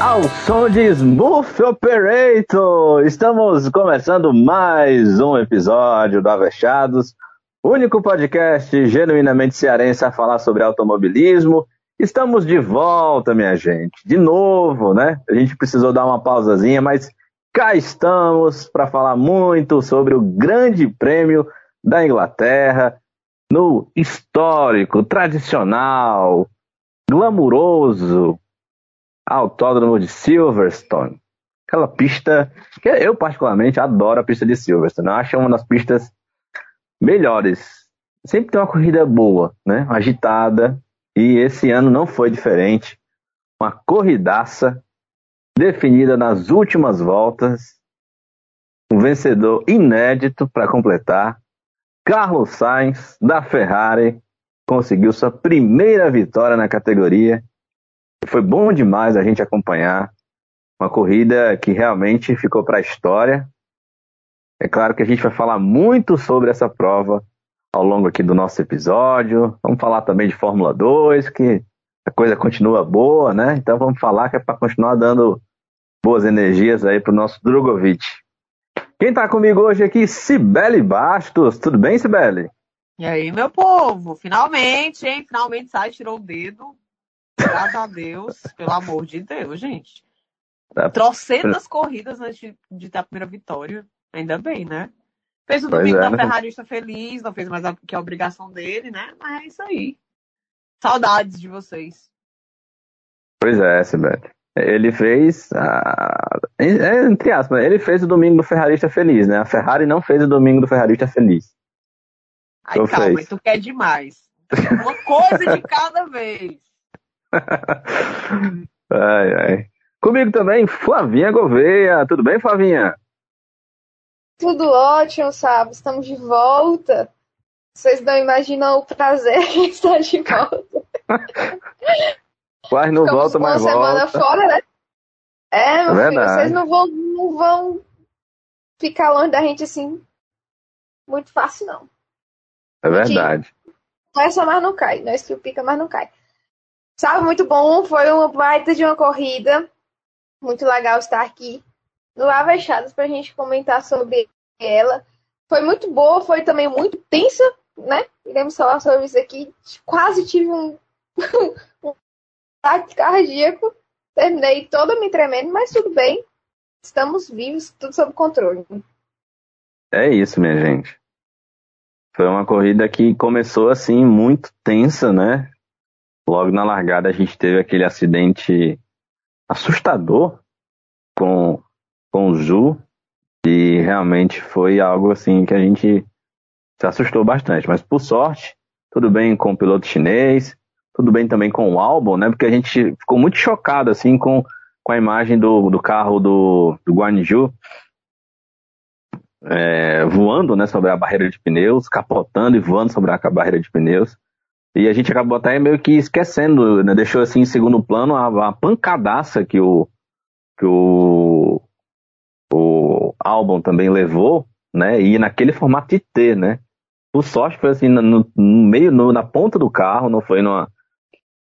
Ao som de Smooth Operator, estamos começando mais um episódio do Avechados, único podcast genuinamente cearense a falar sobre automobilismo. Estamos de volta, minha gente, de novo, né? A gente precisou dar uma pausazinha, mas cá estamos para falar muito sobre o Grande Prêmio da Inglaterra, no histórico, tradicional, glamuroso Autódromo de Silverstone. Aquela pista que eu particularmente adoro a pista de Silverstone. Eu acho uma das pistas melhores. Sempre tem uma corrida boa, né? Agitada. E esse ano não foi diferente. Uma corridaça definida nas últimas voltas. Um vencedor inédito para completar. Carlos Sainz, da Ferrari, conseguiu sua primeira vitória na categoria. Foi bom demais a gente acompanhar uma corrida que realmente ficou para a história. É claro que a gente vai falar muito sobre essa prova ao longo aqui do nosso episódio. Vamos falar também de Fórmula 2, que a coisa continua boa, né? Então vamos falar que é para continuar dando boas energias aí para o nosso Drogovic. Quem está comigo hoje aqui? Cibele Bastos. Tudo bem, Cibele? E aí, meu povo, finalmente, hein? Finalmente sai, tirou o dedo. Graças a Deus, pelo amor de Deus, gente. Tá. Trocentas corridas antes de, de ter a primeira vitória. Ainda bem, né? Fez o Pois domingo é, da né? Ferrarista feliz, não fez mais a, que a obrigação dele, né? Mas é isso aí. Saudades de vocês. Pois é, Sibeli. Ele fez, a... é, entre aspas, ele fez o domingo do Ferrarista feliz, né? A Ferrari não fez o domingo do Ferrarista feliz. Aí Eu calma, fez. tu quer demais. Uma coisa de cada vez. ai, ai. Comigo também, Flavinha Gouveia. Tudo bem, Flavinha? Tudo ótimo, sabe? Estamos de volta. Vocês não imaginam o prazer de estar de volta. Quase não Ficamos volta, uma mas semana volta. fora, né? É, meu filho, verdade. vocês não vão, não vão ficar longe da gente assim muito fácil, não. É verdade. Começa, mas não cai. Não estupica, mas não cai. Sabe, muito bom. Foi uma baita de uma corrida. Muito legal estar aqui no Avechadas para a gente comentar sobre ela. Foi muito boa, foi também muito tensa, né? Iremos falar sobre isso aqui. Quase tive um, um ataque cardíaco. Terminei toda me tremendo, mas tudo bem. Estamos vivos, tudo sob controle. É isso, minha gente. Foi uma corrida que começou assim muito tensa, né? Logo na largada a gente teve aquele acidente assustador com, com o Zu e realmente foi algo assim que a gente se assustou bastante. Mas por sorte, tudo bem com o piloto chinês, tudo bem também com o álbum, né? Porque a gente ficou muito chocado assim com, com a imagem do, do carro do, do Guanaju é, voando né, sobre a barreira de pneus, capotando e voando sobre a barreira de pneus. E a gente acabou até meio que esquecendo, né, deixou assim em segundo plano a, a pancadaça que o, que o, o álbum também levou, né, e naquele formato de T, né. Por sorte foi assim no, no meio, no- na ponta do carro, não foi numa,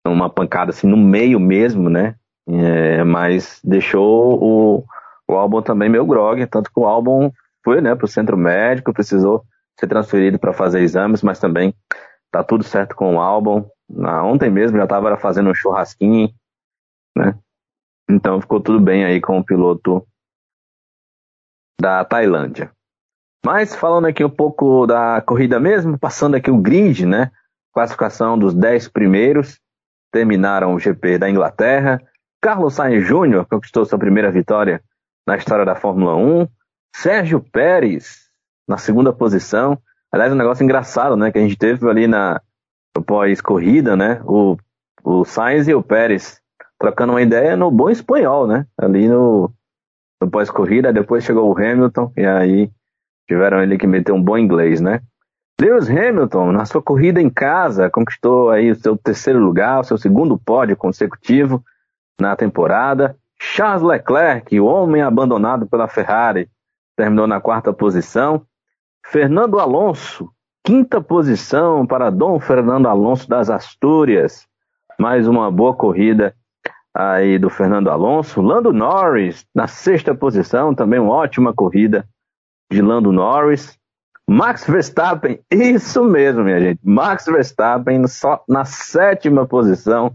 numa pancada assim no meio mesmo, né, é, mas deixou o, o álbum também meio grog, tanto que o álbum foi né, para o centro médico, precisou ser transferido para fazer exames, mas também tá tudo certo com o álbum. Na, ontem mesmo já estava fazendo um churrasquinho, né? Então ficou tudo bem aí com o piloto da Tailândia. Mas falando aqui um pouco da corrida mesmo, passando aqui o grid, né? Classificação dos 10 primeiros, terminaram o GP da Inglaterra. Carlos Sainz Jr. conquistou sua primeira vitória na história da Fórmula 1. Sérgio Pérez na segunda posição. Aliás, um negócio engraçado, né? Que a gente teve ali na pós-corrida, né? O, o Sainz e o Pérez trocando uma ideia no bom espanhol, né? Ali no, no pós-corrida, depois chegou o Hamilton e aí tiveram ele que meter um bom inglês, né? Lewis Hamilton, na sua corrida em casa, conquistou aí o seu terceiro lugar, o seu segundo pódio consecutivo. na temporada. Charles Leclerc, o homem abandonado pela Ferrari, terminou na quarta posição. Fernando Alonso, quinta posição para Dom Fernando Alonso das Astúrias. Mais uma boa corrida aí do Fernando Alonso. Lando Norris, na sexta posição, também uma ótima corrida de Lando Norris. Max Verstappen, isso mesmo, minha gente. Max Verstappen só na sétima posição.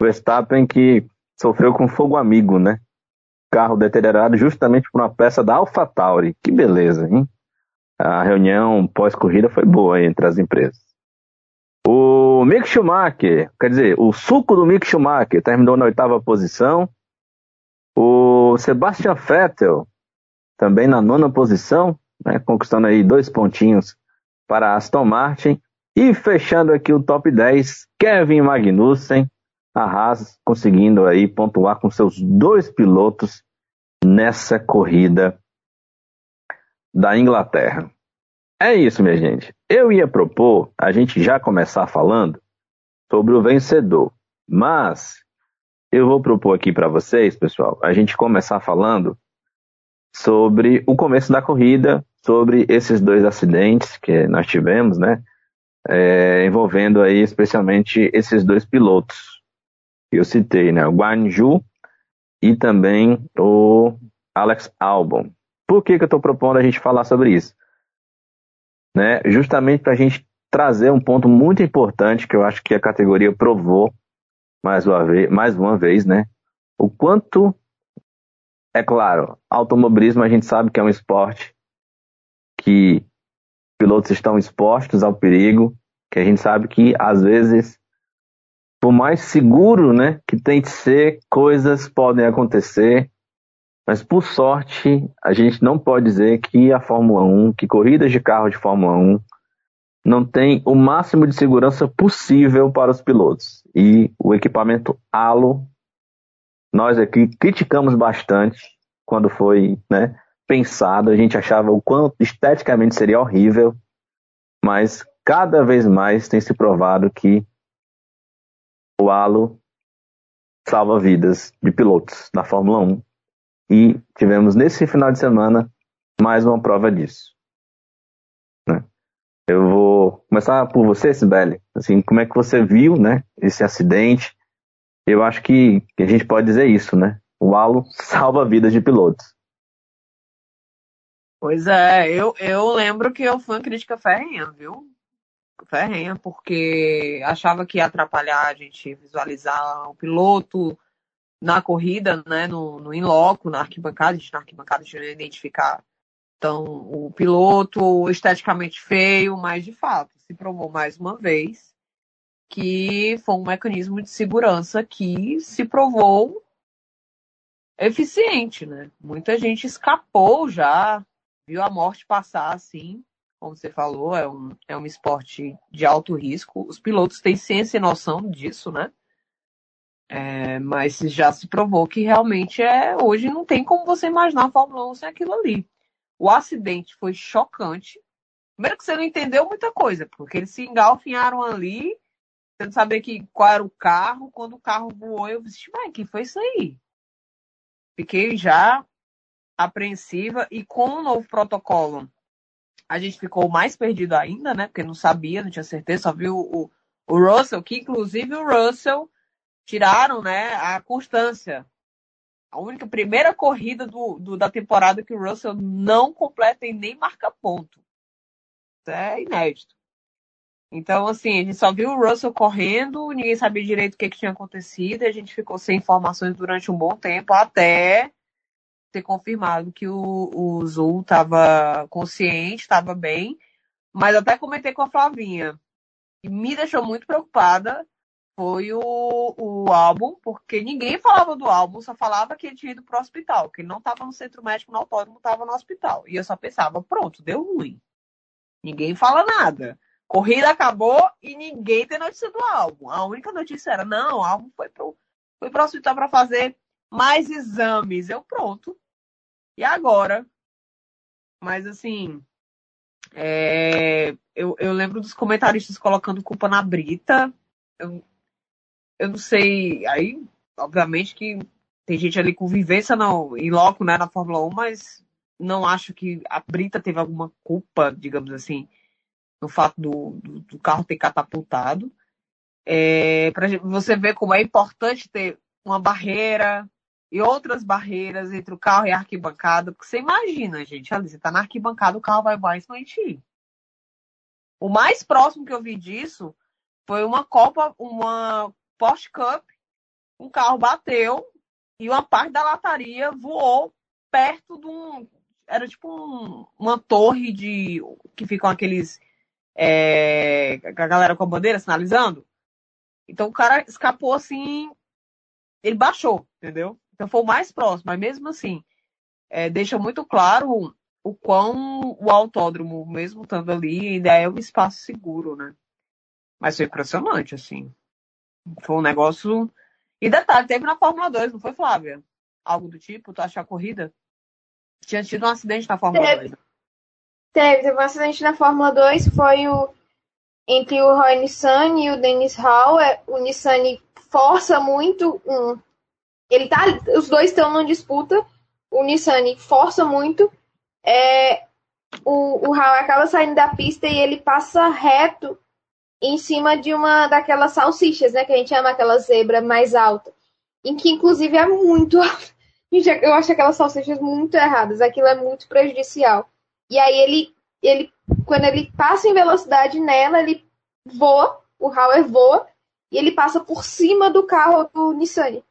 Verstappen que sofreu com fogo amigo, né? Carro deteriorado justamente por uma peça da AlphaTauri. Que beleza, hein? A reunião pós-corrida foi boa entre as empresas. O Mick Schumacher, quer dizer, o suco do Mick Schumacher terminou na oitava posição. O Sebastian Vettel também na nona posição, né, conquistando aí dois pontinhos para Aston Martin. E fechando aqui o top 10, Kevin Magnussen, a Haas conseguindo aí pontuar com seus dois pilotos nessa corrida da Inglaterra. É isso, minha gente. Eu ia propor a gente já começar falando sobre o vencedor, mas eu vou propor aqui para vocês, pessoal, a gente começar falando sobre o começo da corrida, sobre esses dois acidentes que nós tivemos, né? É, envolvendo aí especialmente esses dois pilotos que eu citei, né? O Guan Yu e também o Alex Albon. Por que, que eu estou propondo a gente falar sobre isso? Né? Justamente para a gente trazer um ponto muito importante que eu acho que a categoria provou mais uma vez, mais uma vez né? O quanto, é claro, automobilismo a gente sabe que é um esporte que pilotos estão expostos ao perigo, que a gente sabe que às vezes, por mais seguro, né, que tem que ser, coisas podem acontecer mas por sorte, a gente não pode dizer que a Fórmula 1, que corridas de carro de Fórmula 1 não tem o máximo de segurança possível para os pilotos. E o equipamento Halo, nós aqui criticamos bastante quando foi né, pensado, a gente achava o quanto esteticamente seria horrível, mas cada vez mais tem se provado que o Halo salva vidas de pilotos da Fórmula 1 e tivemos nesse final de semana mais uma prova disso. Né? Eu vou começar por você, Sibeli. Assim, como é que você viu, né, esse acidente? Eu acho que, a gente pode dizer isso, né? O halo salva vidas de pilotos. Pois é, eu, eu lembro que eu fui uma crítica ferrenha, viu? Ferrenha, porque achava que ia atrapalhar a gente visualizar o piloto, na corrida, né, no, no in-loco, na arquibancada, a gente na arquibancada ia identificar então, o piloto esteticamente feio, mas de fato se provou mais uma vez que foi um mecanismo de segurança que se provou eficiente, né? Muita gente escapou já, viu a morte passar assim, como você falou, é um, é um esporte de alto risco. Os pilotos têm ciência e noção disso, né? É, mas já se provou que realmente é hoje não tem como você imaginar a Fórmula 1 sem aquilo ali. O acidente foi chocante. Primeiro que você não entendeu muita coisa, porque eles se engalfinharam ali, você não que, qual era o carro. Quando o carro voou, eu disse, mas que foi isso aí? Fiquei já apreensiva e com o novo protocolo a gente ficou mais perdido ainda, né? Porque não sabia, não tinha certeza, só viu o, o Russell, que inclusive o Russell tiraram né, a constância. A única primeira corrida do, do, da temporada que o Russell não completa e nem marca ponto. É inédito. Então, assim, a gente só viu o Russell correndo, ninguém sabia direito o que, que tinha acontecido, e a gente ficou sem informações durante um bom tempo, até ter confirmado que o, o Zul estava consciente, estava bem. Mas até comentei com a Flavinha. E me deixou muito preocupada foi o, o álbum, porque ninguém falava do álbum, só falava que ele tinha ido pro hospital, que ele não estava no centro médico, no autódromo, estava no hospital. E eu só pensava, pronto, deu ruim. Ninguém fala nada. Corrida acabou e ninguém tem notícia do álbum. A única notícia era, não, o álbum foi pro, foi pro hospital para fazer mais exames. Eu, pronto. E agora? Mas assim, é, eu, eu lembro dos comentaristas colocando culpa na Brita. Eu, eu não sei. Aí obviamente que tem gente ali com vivência não, em loco, né, na Fórmula 1, mas não acho que a Brita teve alguma culpa, digamos assim, no fato do, do, do carro ter catapultado. É, para você ver como é importante ter uma barreira e outras barreiras entre o carro e a arquibancada, porque você imagina, gente, ali, você tá na arquibancada, o carro vai mais ti. O mais próximo que eu vi disso foi uma Copa, uma Porsche Cup, um carro bateu e uma parte da lataria voou perto de um. Era tipo um, uma torre de. que ficam aqueles. É, a galera com a bandeira sinalizando. Então o cara escapou assim. Ele baixou, entendeu? Então foi o mais próximo, mas mesmo assim, é, deixa muito claro o quão o autódromo, mesmo estando ali, ainda é um espaço seguro, né? Mas foi impressionante, assim. Foi um negócio. E detalhe, teve na Fórmula 2, não foi, Flávia? Algo do tipo, tu acha a corrida? Tinha tido um acidente na Fórmula Teve. 2. Teve, teve um acidente na Fórmula 2, foi o entre o Roy Nissan e o Dennis Hall. É, O Nissan força muito um. Ele tá. Os dois estão numa disputa. O Nissan força muito. É, o, o Hall acaba saindo da pista e ele passa reto em cima de uma daquelas salsichas, né? Que a gente chama aquela zebra mais alta. Em que inclusive é muito alta. Eu acho aquelas salsichas muito erradas. Aquilo é muito prejudicial. E aí ele, ele quando ele passa em velocidade nela, ele voa, o Hauer voa, e ele passa por cima do carro do Nissan.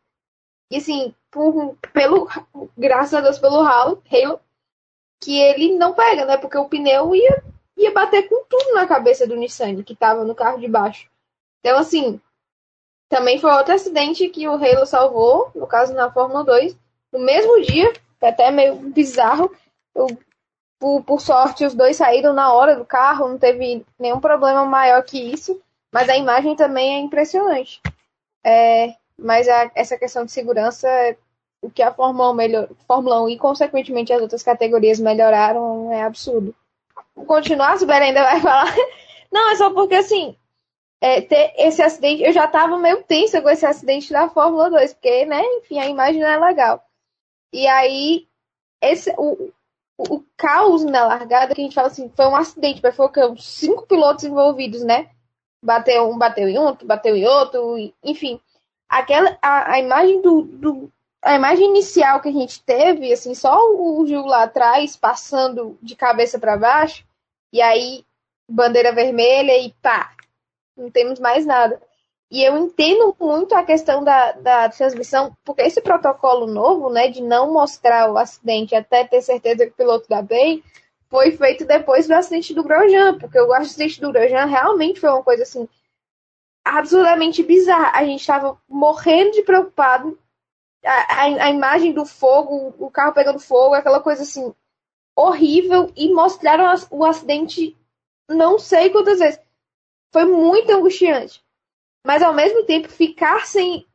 E assim, por, pelo, graças a Deus pelo Halo, Halo, que ele não pega, né? Porque o pneu ia, ia bater com tudo na cabeça do Nissan, que tava no carro de baixo. Então, assim, também foi outro acidente que o Halo salvou, no caso na Fórmula 2, no mesmo dia, até meio bizarro. Eu por, por sorte, os dois saíram na hora do carro, não teve nenhum problema maior que isso. Mas a imagem também é impressionante. É, mas a- essa questão de segurança, o que a Fórmula 1, melhor, Fórmula 1 e, consequentemente, as outras categorias melhoraram é absurdo. Continuar, a ainda vai falar. Não, é só porque, assim, é, ter esse acidente, eu já tava meio tensa com esse acidente da Fórmula 2, porque, né, enfim, a imagem não é legal. E aí, esse, o, o, o caos na largada, que a gente fala assim, foi um acidente, mas? Uns cinco pilotos envolvidos, né? Bateu um, bateu em outro, bateu em outro, enfim. Aquela, a, a imagem do, do- a imagem inicial que a gente teve, assim, só o Gil lá atrás, passando de cabeça para baixo, e aí bandeira vermelha e pá, não temos mais nada. E eu entendo muito a questão da, da transmissão, porque esse protocolo novo, né, de não mostrar o acidente até ter certeza que o piloto dá bem, foi feito depois do acidente do Grosjean, porque o acidente do Grosjean realmente foi uma coisa assim absurdamente bizarra. A gente estava morrendo de preocupado. A, a, a imagem do fogo, o carro pegando fogo, aquela coisa assim horrível e mostraram o acidente não sei quantas vezes. Foi muito angustiante. Mas ao mesmo tempo ficar sem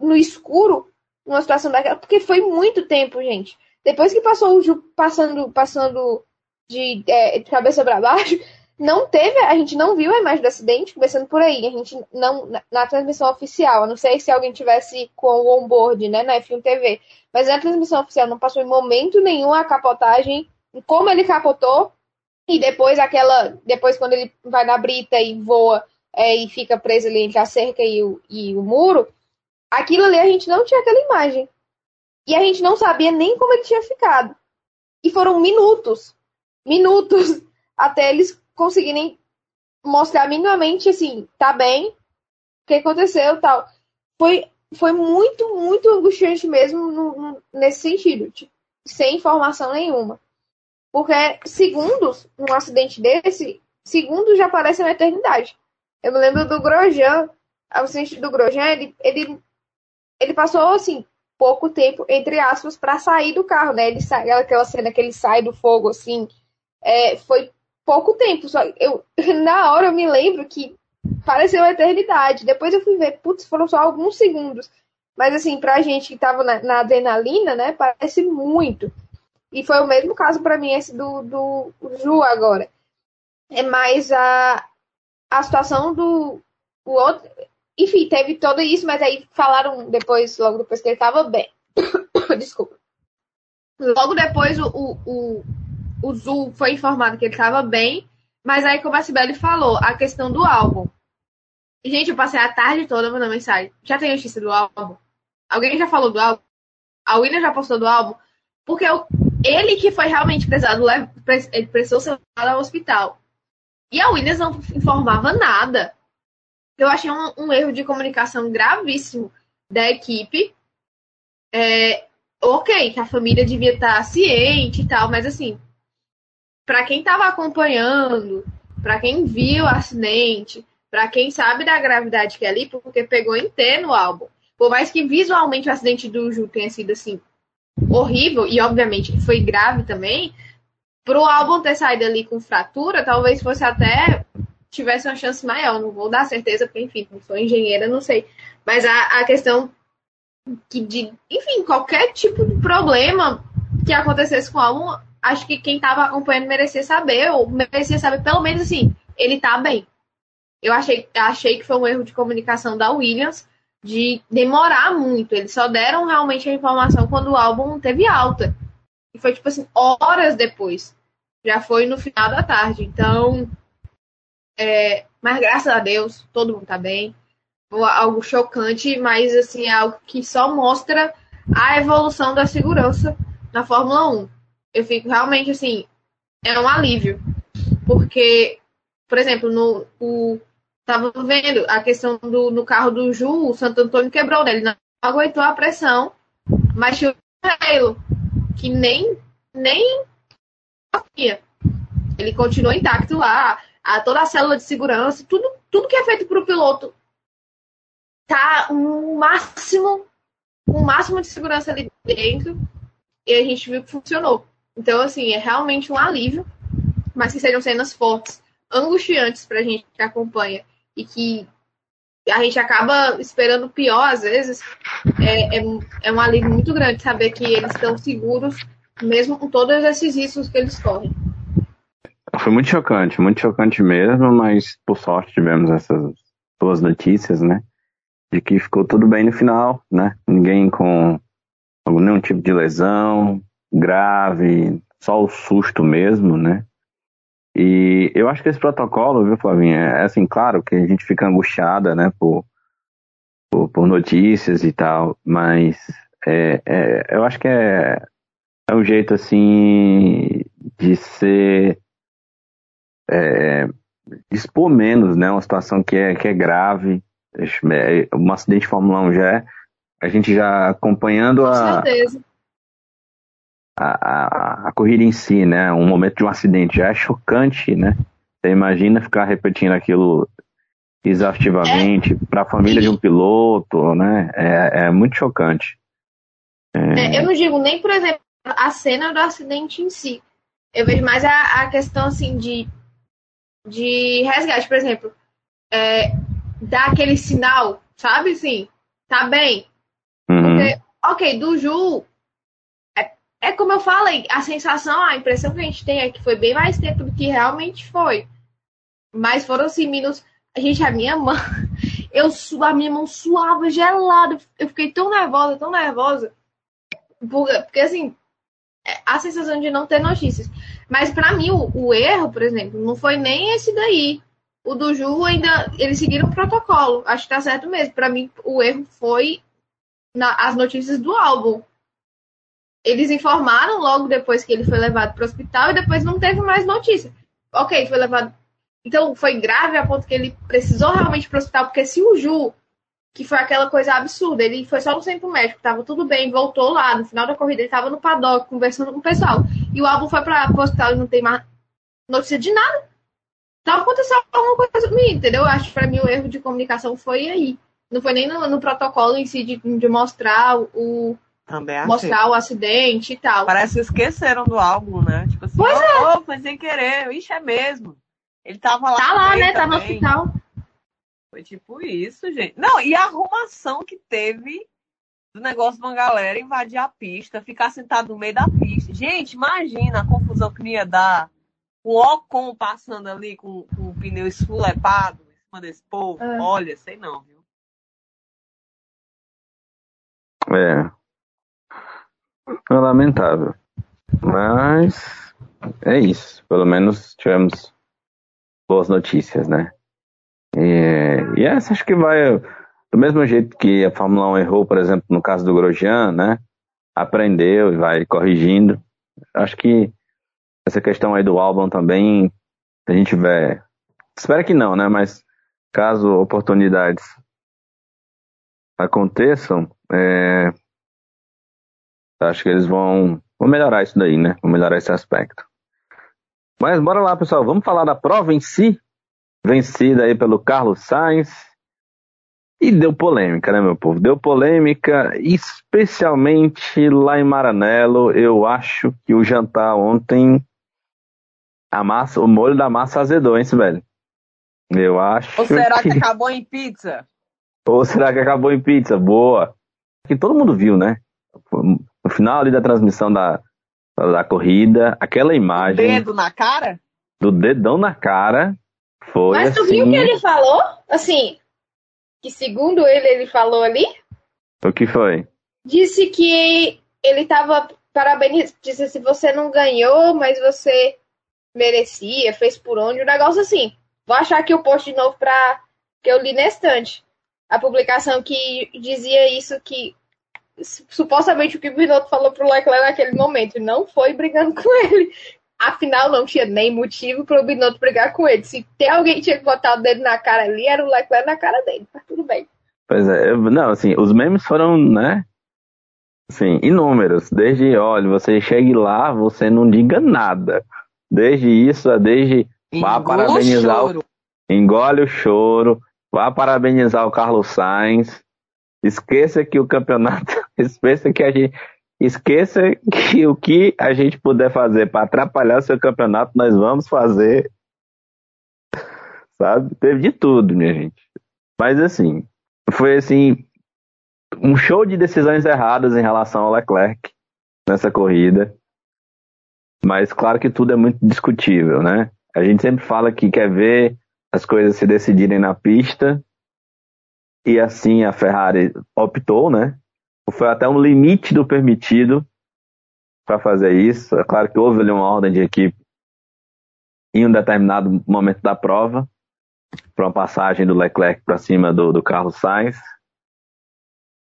no escuro numa situação daquela, porque foi muito tempo, gente. Depois que passou o Ju passando passando de, é, de cabeça para baixo, não teve, a gente não viu a imagem do acidente, começando por aí. A gente não, na, na transmissão oficial, a não sei se alguém tivesse com o onboard, né, na F1 TV, mas na transmissão oficial não passou em momento nenhum a capotagem, como ele capotou, e depois aquela, depois quando ele vai na brita e voa é, e fica preso ali entre a cerca e o, e o muro, aquilo ali a gente não tinha aquela imagem. E a gente não sabia nem como ele tinha ficado. E foram minutos, minutos, até eles conseguirem mostrar minimamente assim, tá bem, o que aconteceu tal. Foi, foi muito, muito angustiante mesmo no- no- nesse sentido, tipo, sem informação nenhuma. Porque segundos, num acidente desse, segundos já parecem uma eternidade. Eu me lembro do Grosjean, o acidente do Grosjean, ele, ele, ele passou, assim, pouco tempo, entre aspas, para sair do carro, né? Ele sai, aquela cena que ele sai do fogo, assim, é, foi pouco tempo. Só eu, na hora eu me lembro que pareceu uma eternidade. Depois eu fui ver, putz, foram só alguns segundos. Mas, assim, pra gente que tava na, na adrenalina, né, parece muito. E foi o mesmo caso para mim, esse do, do Ju agora. É mais a, a situação do o outro. enfim, teve todo isso, mas aí falaram depois, logo depois que ele tava bem. Desculpa. Logo depois o, o, o, o Zul foi informado que ele tava bem, mas aí como a Sibeli falou, a questão do álbum. Gente, eu passei a tarde toda mandando mensagem. Já tem notícia do álbum? Alguém já falou do álbum? A William já postou do álbum? Porque eu, ele que foi realmente precisado, ele precisou ser levado ao hospital. E a Williams não informava nada. Eu achei um, um erro de comunicação gravíssimo da equipe. É, ok, que a família devia estar ciente e tal, mas assim, para quem estava acompanhando, para quem viu o acidente, para quem sabe da gravidade que é ali, porque pegou T no álbum. Por mais que visualmente o acidente do Ju tenha sido assim horrível e obviamente foi grave também, pro álbum ter saído ali com fratura, talvez fosse até tivesse uma chance maior. Não vou dar certeza, porque, enfim, não sou engenheira, não sei. Mas a, a questão que de, enfim, qualquer tipo de problema que acontecesse com o álbum, acho que quem estava acompanhando merecia saber, ou merecia saber pelo menos assim, ele tá bem. Eu achei, achei que foi um erro de comunicação da Williams de demorar muito. Eles só deram realmente a informação quando o álbum teve alta. E foi tipo assim, horas depois já foi no final da tarde. Então, é, mas graças a Deus, todo mundo tá bem. Algo chocante, mas assim, é algo que só mostra a evolução da segurança na Fórmula 1. Eu fico realmente assim, é um alívio. Porque, por exemplo, no o, tava vendo a questão do no carro do Ju, o Santo Antônio quebrou, né? Ele não aguentou a pressão, mas tinha o Halo, que nem nem ele continua intacto lá, a, toda a célula de segurança, tudo, tudo que é feito para o piloto tá um máximo, um máximo de segurança ali dentro, e a gente viu que funcionou. Então, assim, é realmente um alívio, mas que sejam cenas fortes, angustiantes para a gente que acompanha e que a gente acaba esperando pior às vezes, é, é, é um alívio muito grande saber que eles estão seguros, mesmo com todos esses riscos que eles correm. Foi muito chocante, muito chocante mesmo, mas por sorte tivemos essas boas notícias, né? De que ficou tudo bem no final, né? Ninguém com nenhum tipo de lesão grave, só o susto mesmo, né? E eu acho que esse protocolo, viu, Flavinha, é assim, claro que a gente fica angustiada, né, por, por, por notícias e tal, mas é, é, eu acho que é, é um jeito, assim, de ser é, expor menos, né? Uma situação que é, que é grave. É, um acidente de Fórmula 1 já é. A gente já acompanhando a, a, a, a, corrida em si, né? Um momento de um acidente já é chocante, né? Você imagina ficar repetindo aquilo exaustivamente é. para a família de um piloto, né? É, é muito chocante. É... É, eu não digo nem, por exemplo, a cena do acidente em si. Eu vejo mais a, a questão assim de de resgate, por exemplo, é, dar aquele sinal, sabe assim, tá bem. Uhum. Porque, ok, do Ju, é, como eu falei, a sensação, a impressão que a gente tem é que foi bem mais tempo do que realmente foi. Mas foram assim, minutos. Gente, a minha mão, eu, a minha mão suava gelada. Eu fiquei tão nervosa, tão nervosa. Porque, porque assim, é, a sensação de não ter notícias. Mas para mim, o, o, erro, por exemplo, não foi nem esse daí. O do Ju ainda. Eles seguiram o protocolo. Acho que tá certo mesmo. Para mim, o erro foi na, as notícias do álbum. Eles informaram logo depois que ele foi levado para o hospital e depois não teve mais notícia. Ok, foi levado. Então foi grave a ponto que ele precisou realmente para o hospital, porque se o Ju que foi aquela coisa absurda. Ele foi só no centro médico, tava tudo bem, voltou lá. No final da corrida, ele tava no paddock conversando com o pessoal. E o álbum foi para o hospital e não tem mais notícia de nada. Tava acontecendo alguma coisa comigo, entendeu? Eu acho que pra mim o erro de comunicação foi aí. Não foi nem no, no protocolo em si de, de mostrar o. Também mostrar o acidente e tal. Parece que esqueceram do álbum, né? Tipo assim, pois oh, é. oh, foi sem querer. Ixi, é mesmo. Ele tava lá. Tá lá, né? Também. Tá no hospital. Foi tipo isso, gente. Não, e a arrumação que teve do negócio de uma galera invadir a pista, ficar sentado no meio da pista. Gente, imagina a confusão que ia dar. O Ocon passando ali com, com o pneu esfulepado em cima desse povo. É. Olha, sei não, viu? É. É lamentável. Mas é isso. Pelo menos tivemos boas notícias, né? E, e essa acho que vai. Do mesmo jeito que a Fórmula 1 errou, por exemplo, no caso do Grosjean, né? Aprendeu e vai corrigindo. Acho que essa questão aí do álbum também, se a gente tiver. Espero que não, né? Mas caso oportunidades aconteçam, é, acho que eles vão, vão melhorar isso daí, né? Vão melhorar esse aspecto. Mas bora lá, pessoal. Vamos falar da prova em si. Vencida aí pelo Carlos Sainz. E deu polêmica, né, meu povo? Deu polêmica, especialmente lá em Maranello. Eu acho que o jantar ontem, a massa, o molho da massa azedou, hein, velho? Eu acho. Ou será que acabou em pizza? Ou será que acabou em pizza? Boa. Que todo mundo viu, né? Final ali da transmissão da, da corrida, aquela imagem Dedo na cara? do dedão na cara foi Mas tu assim. viu o que ele falou? Assim, que segundo ele, ele falou ali, O que foi? disse que ele tava parabéns, disse se você não ganhou, mas você merecia, fez por onde, um negócio assim. Vou achar aqui o post de novo pra que eu li na estante. A publicação que dizia isso que supostamente o que o Binotto falou pro Leclerc naquele momento não foi brigando com ele. Afinal, não tinha nem motivo pro Binotto brigar com ele. Se tem alguém que tinha que botar o dedo na cara ali, era o Leclerc na cara dele. Mas tudo bem. Pois é, eu- não, assim, os memes foram, né? Assim, inúmeros. Desde, olha, você chegue lá, você não diga nada. Desde isso, a desde Vá Engula o parabenizar o- choro. engole o choro, vá parabenizar o Carlos Sainz. Esqueça que o campeonato, esqueça que a gente, esqueça que o que a gente puder fazer para atrapalhar o seu campeonato, nós vamos fazer. Sabe? Teve de tudo, minha gente. Mas assim, foi assim, um show de decisões erradas em relação ao Leclerc nessa corrida. Mas claro que tudo é muito discutível, né? A gente sempre fala que quer ver as coisas se decidirem na pista. E assim a Ferrari optou, né? Foi até um limite do permitido para fazer isso. É claro que houve ali uma ordem de equipe em um determinado momento da prova para uma passagem do Leclerc para cima do, do Carlos Sainz.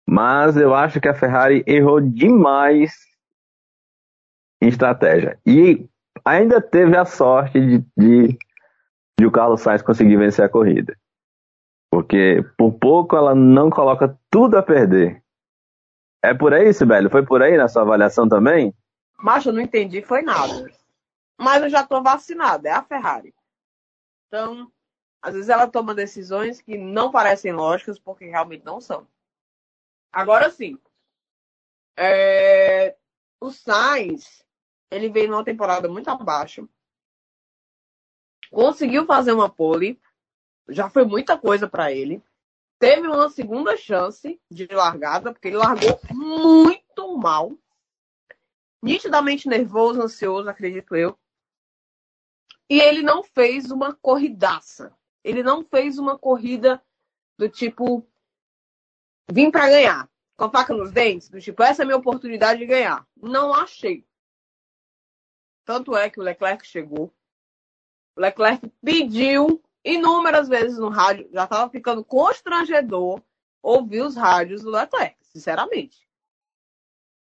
Mas eu acho que a Ferrari errou demais em estratégia. E ainda teve a sorte de, de, de o Carlos Sainz conseguir vencer a corrida. Porque por pouco ela não coloca tudo a perder. É por aí, Sibeli? Foi por aí na sua avaliação também? Macho, eu não entendi, foi nada. Mas eu já tô vacinada, é a Ferrari. Então, às vezes ela toma decisões que não parecem lógicas, porque realmente não são. Agora sim, é, o Sainz, ele veio numa temporada muito abaixo. Conseguiu fazer uma pole, já foi muita coisa para ele. Teve uma segunda chance de largada, porque ele largou muito mal nitidamente nervoso, ansioso, acredito eu. E ele não fez uma corridaça. Ele não fez uma corrida do tipo vim para ganhar, com a faca nos dentes, do tipo essa é a minha oportunidade de ganhar. Não achei. Tanto é que o Leclerc chegou. O Leclerc pediu inúmeras vezes no rádio, já estava ficando constrangedor ouvir os rádios do Leclerc, sinceramente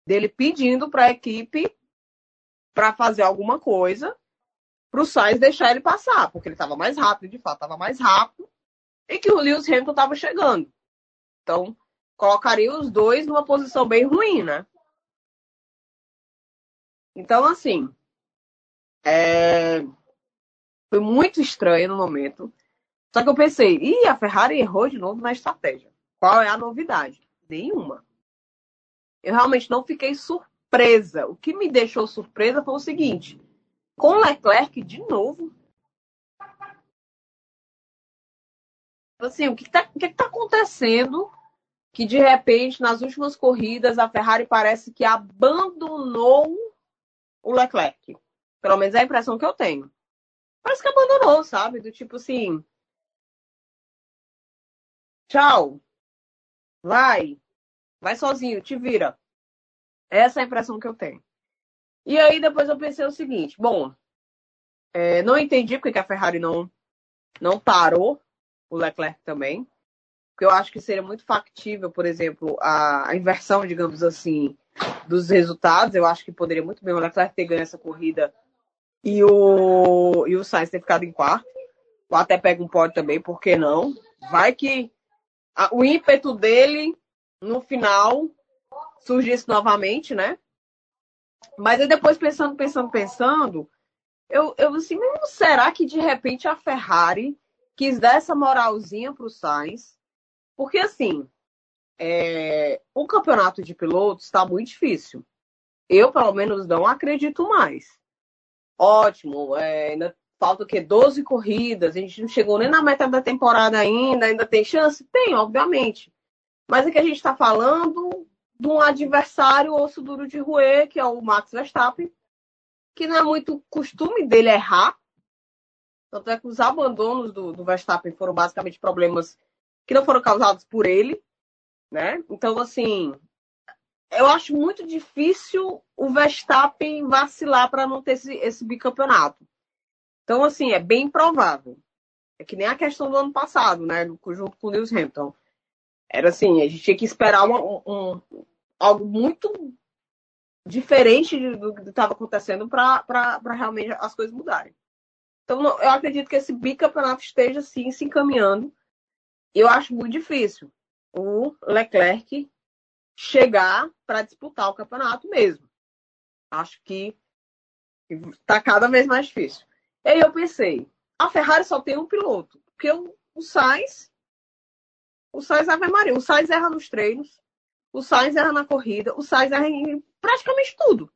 dele pedindo para a equipe para fazer alguma coisa para o Sainz deixar ele passar, porque ele estava mais rápido, de fato, estava mais rápido, e que o Lewis Hamilton estava chegando. Então, colocaria os dois numa posição bem ruim, né? Então, assim, é... foi muito estranho no momento. Só que eu pensei, ih, a Ferrari errou de novo na estratégia. Qual é a novidade? Nenhuma eu realmente não fiquei surpresa. O que me deixou surpresa foi o seguinte: com Leclerc de novo. Assim, o que está que tá acontecendo que de repente nas últimas corridas a Ferrari parece que abandonou o Leclerc? Pelo menos é a impressão que eu tenho. Parece que abandonou, sabe? Do tipo assim. Tchau. Vai vai sozinho, te vira. Essa é a impressão que eu tenho. E aí depois eu pensei o seguinte, bom, é, não entendi porque que a Ferrari não, não parou o Leclerc também. Porque eu acho que seria muito factível, por exemplo, a, a inversão, digamos assim, dos resultados. Eu acho que poderia muito bem o Leclerc ter ganho essa corrida e o, e o Sainz ter ficado em quarto. Ou até pega um pódio também, por que não? Vai que a- o ímpeto dele no final surgisse novamente, né? Mas aí depois pensando, pensando, pensando, eu, eu assim, "Hum, será que de repente a Ferrari quis dar essa moralzinha pro Sainz? Porque assim, é, o campeonato de pilotos está muito difícil. Eu, pelo menos, não acredito mais. Ótimo, é, ainda falta o quê? 12 corridas, a gente não chegou nem na metade da temporada ainda, ainda tem chance? Tem, obviamente. Mas é que a gente está falando de um adversário osso duro de roer, que é o Max Verstappen, que não é muito costume dele errar. Tanto é que os abandonos do, do Verstappen foram basicamente problemas que não foram causados por ele, né? Então, assim, eu acho muito difícil o Verstappen vacilar para não ter esse, esse bicampeonato. Então, assim, é bem provável. É que nem a questão do ano passado, né? Junto com o Lewis Hamilton. Era assim, a gente tinha que esperar uma- um, algo muito diferente do que estava acontecendo para realmente as coisas mudarem. Então, eu acredito que esse bicampeonato esteja, sim, se encaminhando. Eu acho muito difícil o Leclerc chegar para disputar o campeonato mesmo. Acho que está cada vez mais difícil. E aí eu pensei, a Ferrari só tem um piloto, porque o, o Sainz, o Sainz Ave Maria, o Sainz erra nos treinos, o Sainz erra na corrida, o Sainz erra em praticamente tudo.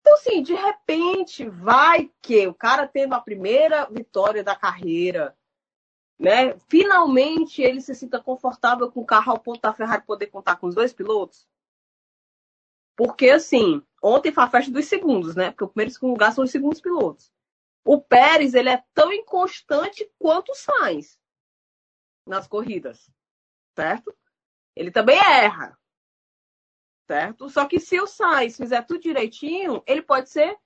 Então, assim, de repente, vai que o cara tendo a primeira vitória da carreira, né? Finalmente ele se sinta confortável com o carro ao ponto da Ferrari poder contar com os dois pilotos. Porque, assim, ontem foi a festa dos segundos, né? Porque o primeiro e o segundo lugar são os segundos pilotos. O Pérez, ele é tão inconstante quanto o Sainz nas corridas, certo? Ele também erra, certo? Só que se o Sainz fizer tudo direitinho, ele pode ser,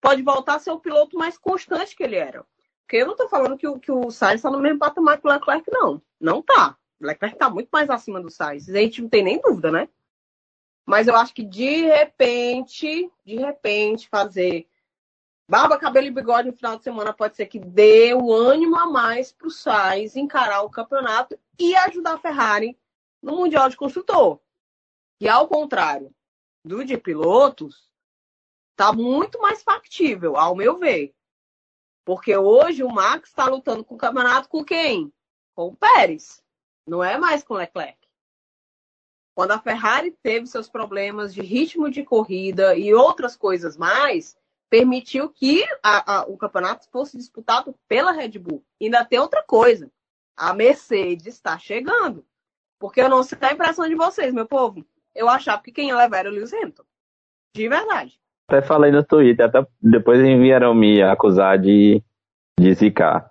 pode voltar a ser o piloto mais constante que ele era. Porque eu não tô falando que o, que o Sainz está no mesmo patamar que o Leclerc, não. Não tá. O Leclerc tá muito mais acima do Sainz. A gente não tem nem dúvida, né? Mas eu acho que de repente, de repente, fazer barba, cabelo e bigode no final de semana pode ser que dê o ânimo a mais pro Sainz encarar o campeonato e ajudar a Ferrari no Mundial de Construtor. E ao contrário do de pilotos, tá muito mais factível, ao meu ver. Porque hoje o Max está lutando com o campeonato com quem? Com o Pérez. Não é mais com o Leclerc. Quando a Ferrari teve seus problemas de ritmo de corrida e outras coisas mais, permitiu que a- a- o campeonato fosse disputado pela Red Bull. E ainda tem outra coisa. A Mercedes está chegando. Porque eu não sei a impressão de vocês, meu povo. Eu achava que quem ia levar era o Lewis Hamilton. De verdade. Até falei no Twitter, até depois vieram me acusar de, de zicar.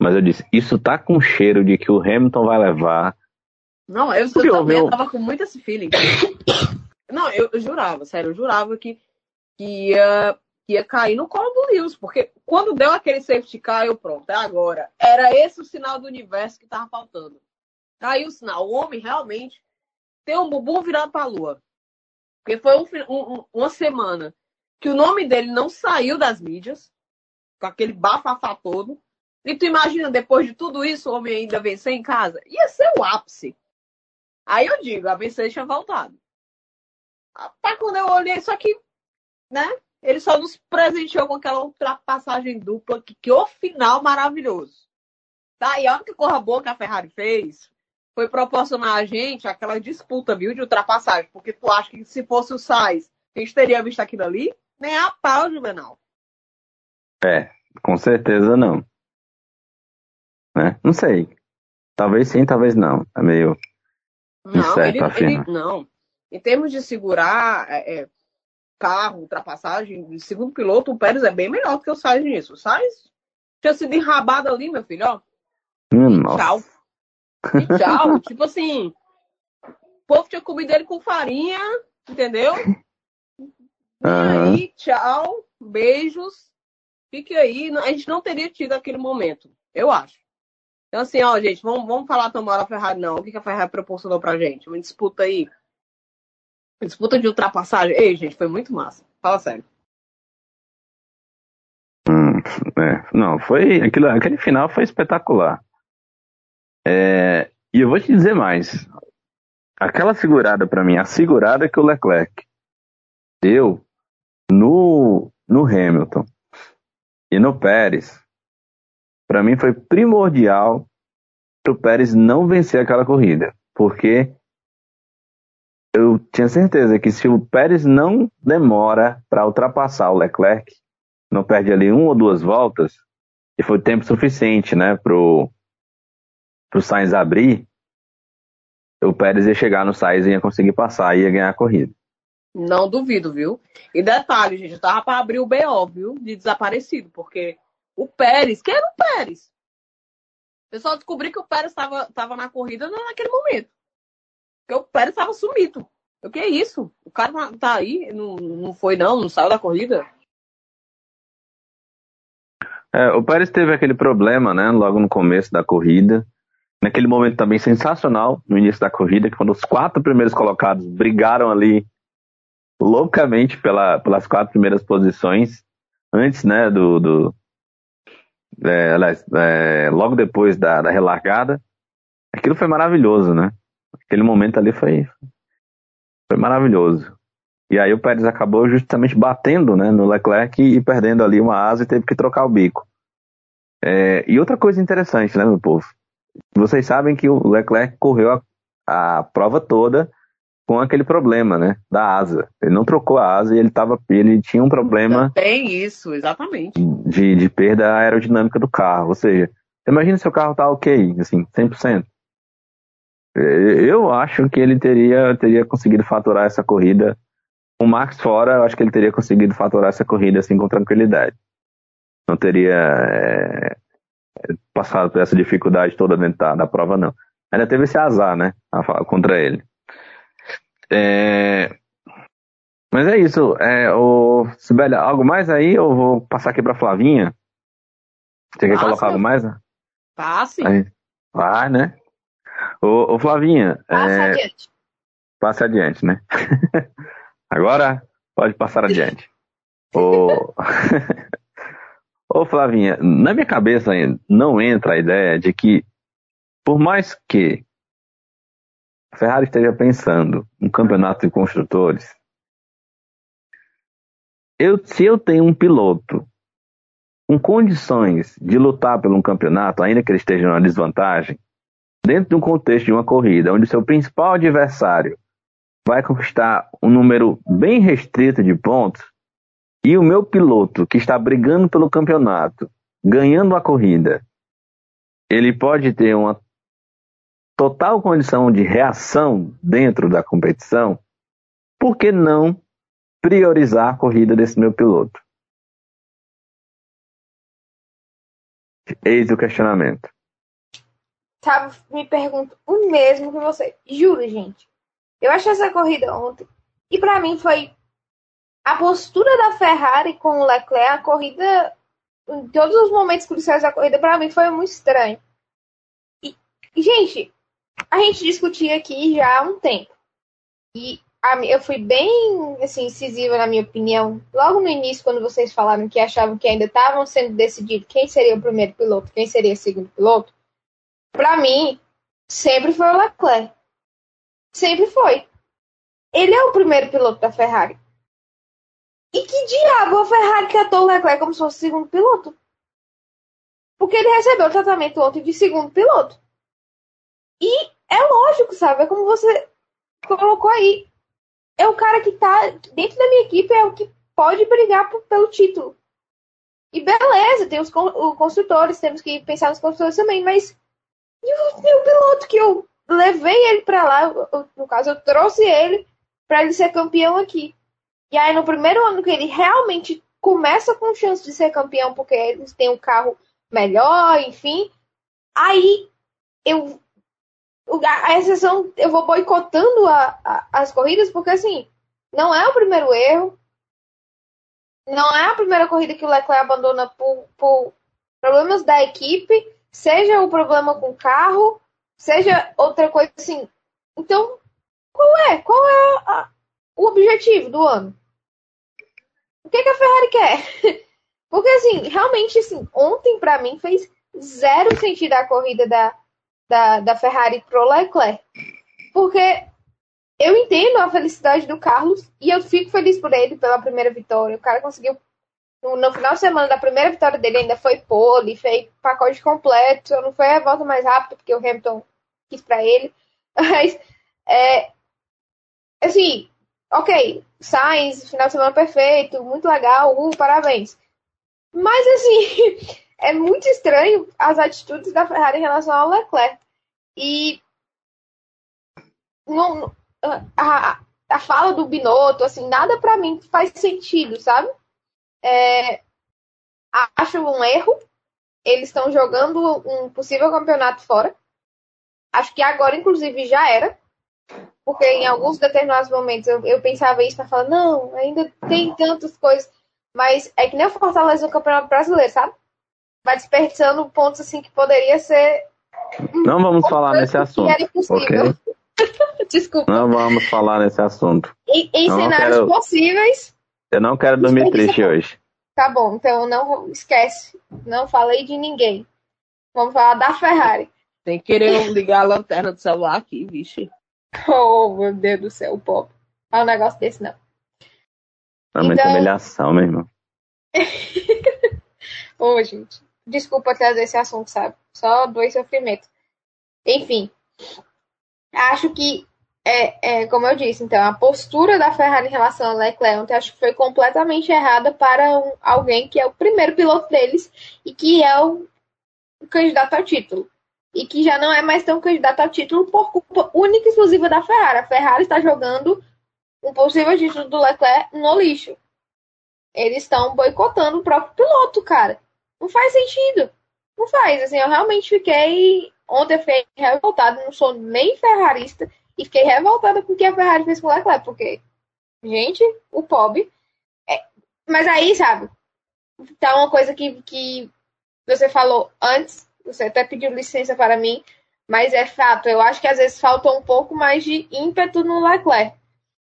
Mas eu disse, isso tá com cheiro de que o Hamilton vai levar. Não, eu, eu também eu- tava com muito esse feeling. Não, eu, eu jurava, sério, eu jurava que, que ia, que ia cair no colo do Lewis, porque quando deu aquele safety car, eu pronto, é agora. Era esse o sinal do universo que tava faltando. Aí o sinal, o homem realmente tem um bumbum virado pra lua. Porque foi um um- um- uma semana que o nome dele não saiu das mídias, com aquele bafafá todo. E tu imagina, depois de tudo isso, o homem ainda vencer em casa? Ia ser o ápice. Aí eu digo, a Mercedes tinha voltado. Até quando eu olhei isso aqui, né? Ele só nos presenteou com aquela ultrapassagem dupla, que, que o final maravilhoso. Tá? E a única coisa boa que a Ferrari fez foi proporcionar a gente aquela disputa, viu, de ultrapassagem. Porque tu acha que se fosse o Sainz, a gente teria visto aquilo ali? Nem a pau, Juvenal. É, com certeza não. Né? Não sei. Talvez sim, talvez não. É meio. Não, Incerto, ele, afirma. ele- não. Em termos de segurar é, é, carro, ultrapassagem, segundo piloto, o Pérez é bem melhor do que o Sainz nisso. O Sainz tinha sido enrabado ali, meu filho, ó. Hum, nossa. tchau. E tchau. tipo assim, povo tinha comido ele com farinha, entendeu? E Aham. aí, tchau, beijos. Fique aí. A gente não teria tido aquele momento, eu acho. Então, assim, ó, gente, vamos, vamos falar da Ferrari, não. O que que a Ferrari proporcionou pra gente? Uma disputa aí. Uma disputa de ultrapassagem. Ei, gente, foi muito massa. Fala sério. Hum, é, não, foi aquilo, aquele final foi espetacular. É, e eu vou te dizer mais. Aquela segurada pra mim, a segurada que o Leclerc deu no no Hamilton e no Pérez, pra mim foi primordial para o Pérez não vencer aquela corrida, porque eu tinha certeza que se o Pérez não demora para ultrapassar o Leclerc, não perde ali uma ou duas voltas, e foi tempo suficiente, né, pro, pro Sainz abrir, o Pérez ia chegar no Sainz e ia conseguir passar e ia ganhar a corrida. Não duvido, viu? E detalhe, gente, eu tava pra abrir o BO, viu? De desaparecido, porque o Pérez, quem era o Pérez? O pessoal descobriu que o Pérez tava, tava na corrida naquele momento. Porque o Pérez tava sumido. O que é isso? O cara tá- tá aí, não, não foi não, não saiu da corrida? É, o Pérez teve aquele problema, né, logo no começo da corrida, naquele momento também sensacional, no início da corrida, que quando os quatro primeiros colocados brigaram ali loucamente pela, pelas quatro primeiras posições, antes, né, do, do é, é, logo depois da, da relargada, aquilo foi maravilhoso, né? Aquele momento ali foi, foi maravilhoso. E aí o Pérez acabou justamente batendo né, no Leclerc e perdendo ali uma asa e teve que trocar o bico. É, e outra coisa interessante, né, meu povo? Vocês sabem que o Leclerc correu a, a prova toda com aquele problema, né, da asa. Ele não trocou a asa e ele, tava, ele tinha um problema Tem isso, exatamente. de, de perda aerodinâmica do carro. Ou seja, imagina se o carro tá ok, assim, 100%. É, Eu acho que ele teria, teria conseguido faturar essa corrida. Com o Max fora, eu acho que ele teria conseguido faturar essa corrida assim com tranquilidade. Não teria é, passado por essa dificuldade toda dentro da, da prova, não. Ainda teve esse azar, né? Contra ele. É, Mas é isso. É, o... Sibélia, algo mais aí? Eu vou passar aqui pra Flavinha. Você quer Passa. colocar algo mais? Passe. Aí. Vai, né? Ô, ô Flavinha, Passa é, adiante. passe adiante, né? Agora pode passar adiante. Ô, Ô Flavinha, na minha cabeça não entra a ideia de que, por mais que a Ferrari esteja pensando no campeonato de construtores, eu, se eu tenho um piloto com condições de lutar por um campeonato, ainda que ele esteja numa desvantagem, dentro de um contexto de uma corrida, onde seu principal adversário vai conquistar um número bem restrito de pontos, e o meu piloto que está brigando pelo campeonato, ganhando a corrida, ele pode ter uma total condição de reação dentro da competição, por que não priorizar a corrida desse meu piloto? Eis o questionamento. Sabe, me pergunto o mesmo que você. Juro, gente. Eu achei essa corrida ontem. E pra mim foi a postura da Ferrari com o Leclerc, a corrida, em todos os momentos cruciais da corrida, pra mim foi muito estranho. E, gente, a gente discutia aqui já há um tempo. E a eu fui bem assim, incisiva na minha opinião. Logo no início, quando vocês falaram que achavam que ainda estavam sendo decidido quem seria o primeiro piloto, quem seria o segundo piloto, pra mim, sempre foi o Leclerc. Sempre foi. Ele é o primeiro piloto da Ferrari. E que diabo a Ferrari tratou o Leclerc como se fosse segundo piloto? Porque ele recebeu o tratamento ontem de segundo piloto. E é lógico, sabe? É como você colocou aí. É o cara que tá dentro da minha equipe, é o que pode brigar pelo título. E beleza, tem os con- os construtores, temos que pensar nos construtores também, mas e o, piloto que eu levei ele pra lá, eu- no caso, eu trouxe ele pra ele ser campeão aqui. E aí, no primeiro ano que ele realmente começa com chance de ser campeão, porque eles têm um carro melhor, enfim, aí eu a exceção, eu vou boicotando a- a- as corridas, porque assim, não é o primeiro erro, não é a primeira corrida que o Leclerc abandona por, por problemas da equipe, seja o problema com o carro, seja outra coisa assim. Então, qual é? Qual é a- o objetivo do ano? O que, que a Ferrari quer? Porque assim, realmente, assim, ontem pra mim fez zero sentido a corrida da, da, da Ferrari pro Leclerc. Porque eu entendo a felicidade do Carlos e eu fico feliz por ele pela primeira vitória. O cara conseguiu, no, no final de semana da primeira vitória dele, ainda foi pole, fez pacote completo. Não foi a volta mais rápida, porque o Hamilton quis pra ele. Mas, é, assim, ok, Sainz, final de semana perfeito, muito legal, uh, parabéns. Mas, assim, é muito estranho as atitudes da Ferrari em relação ao Leclerc. E não, a, a fala do Binotto, assim, nada pra mim faz sentido, sabe? É, acho um erro. Eles estão jogando um possível campeonato fora. Acho que agora, inclusive, já era. Porque em alguns determinados momentos eu, eu pensava isso pra falar, não, ainda tem tantas coisas. Mas é que nem o Fortaleza no Campeonato Brasileiro, sabe? Vai desperdiçando pontos assim que poderia ser. Não vamos falar nesse que assunto. era impossível. Ok? Desculpa. Não vamos falar nesse assunto. Em, em Não, cenários quero- possíveis, Eu não quero dormir triste hoje. tá bom. Então não esquece. Não falei de ninguém. Vamos falar da Ferrari. Sem querer ligar a lanterna do celular aqui, vixe. Oh, meu Deus do céu, pop. Não é um negócio desse, não. É muita Então- humilhação, meu irmão. Ô, gente. Desculpa trazer esse assunto, sabe? Só dois sofrimentos. Enfim. Acho que, é, é, como eu disse, então, a postura da Ferrari em relação ao Leclerc ontem acho que foi completamente errada para um- alguém que é o primeiro piloto deles e que é o, o candidato ao título. E que já não é mais tão candidato ao título por culpa única e exclusiva da Ferrari. A Ferrari está jogando um possível título do Leclerc no lixo. Eles estão boicotando o próprio piloto, cara. Não faz sentido. Não faz. Assim, eu realmente fiquei. Ontem eu fiquei revoltada. Não sou nem ferrarista. E fiquei revoltada com o que a Ferrari fez com o Leclerc. Porque, gente, o pobre. é- Mas aí, sabe? Tá uma coisa que, que você falou antes. Você até pediu licença para mim. Mas é fato. Eu acho que às vezes falta um pouco mais de ímpeto no Leclerc.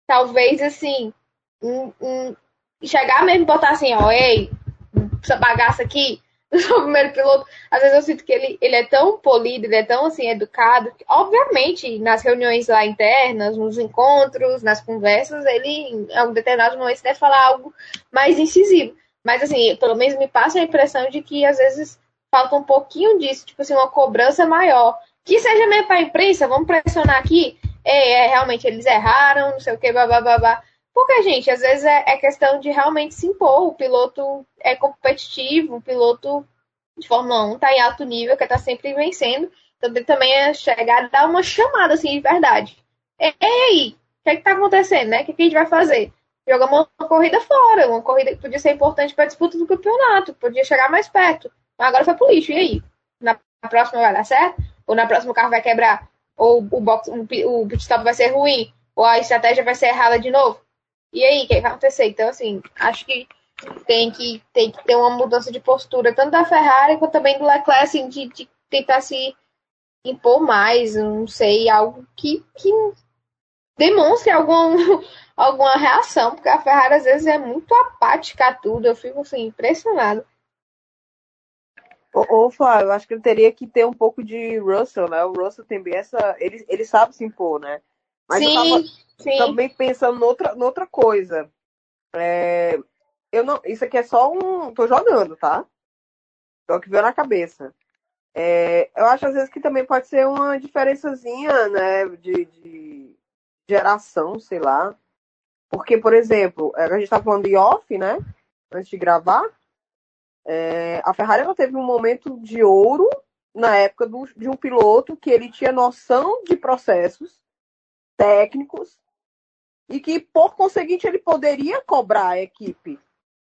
Talvez, assim. um- um- chegar mesmo e botar assim, ó, ei, essa bagaça aqui, sou o primeiro piloto. Às vezes eu sinto que ele, ele é tão polido, ele é tão assim, educado, que, obviamente, nas reuniões lá internas, nos encontros, nas conversas, ele, em algum determinado momento, deve falar algo mais incisivo. Mas assim, pelo menos me passa a impressão de que às vezes falta um pouquinho disso, tipo assim, uma cobrança maior. Que seja mesmo para a imprensa, vamos pressionar aqui. É, é, realmente eles erraram, não sei o que, babá. Porque, gente, às vezes é, é questão de realmente se impor. O piloto é competitivo, o piloto de Fórmula 1 tá em alto nível, quer estar sempre vencendo. Então ele também é chegar dar uma chamada, assim, de verdade. E, e aí? O que é que tá acontecendo, né? O que, que a gente vai fazer? Jogar uma, uma corrida fora, uma corrida que podia ser importante para disputa do campeonato, podia chegar mais perto. Mas agora foi pro lixo, e aí? Na próxima vai dar certo? Ou na próxima o carro vai quebrar? Ou o, box, o, pi- o pit stop vai ser ruim? Ou a estratégia vai ser errada de novo? E aí, o que vai acontecer? Então, assim, acho que tem que, tem que ter uma mudança de postura, tanto da Ferrari quanto também do Leclerc, assim, de, de tentar se impor mais, não sei, algo que, que demonstre algum, alguma reação, porque a Ferrari às vezes é muito apática a tudo, eu fico assim, impressionado. Ô, ô, Flávio, eu acho que ele teria que ter um pouco de Russell, né? O Russell tem bem essa. Ele, ele sabe se impor, né? Mas eu sim, tava sim. também pensando noutra, noutra coisa. É, eu não, isso aqui é só um. Tô jogando, tá? Só que veio na cabeça. É, eu acho às vezes que também pode ser uma diferençazinha, né? De, de geração, sei lá. Porque, por exemplo, a gente tá falando de off, né? Antes de gravar. É, a Ferrari ela teve um momento de ouro na época do- de um piloto que ele tinha noção de processos técnicos e que, por conseguinte, ele poderia cobrar a equipe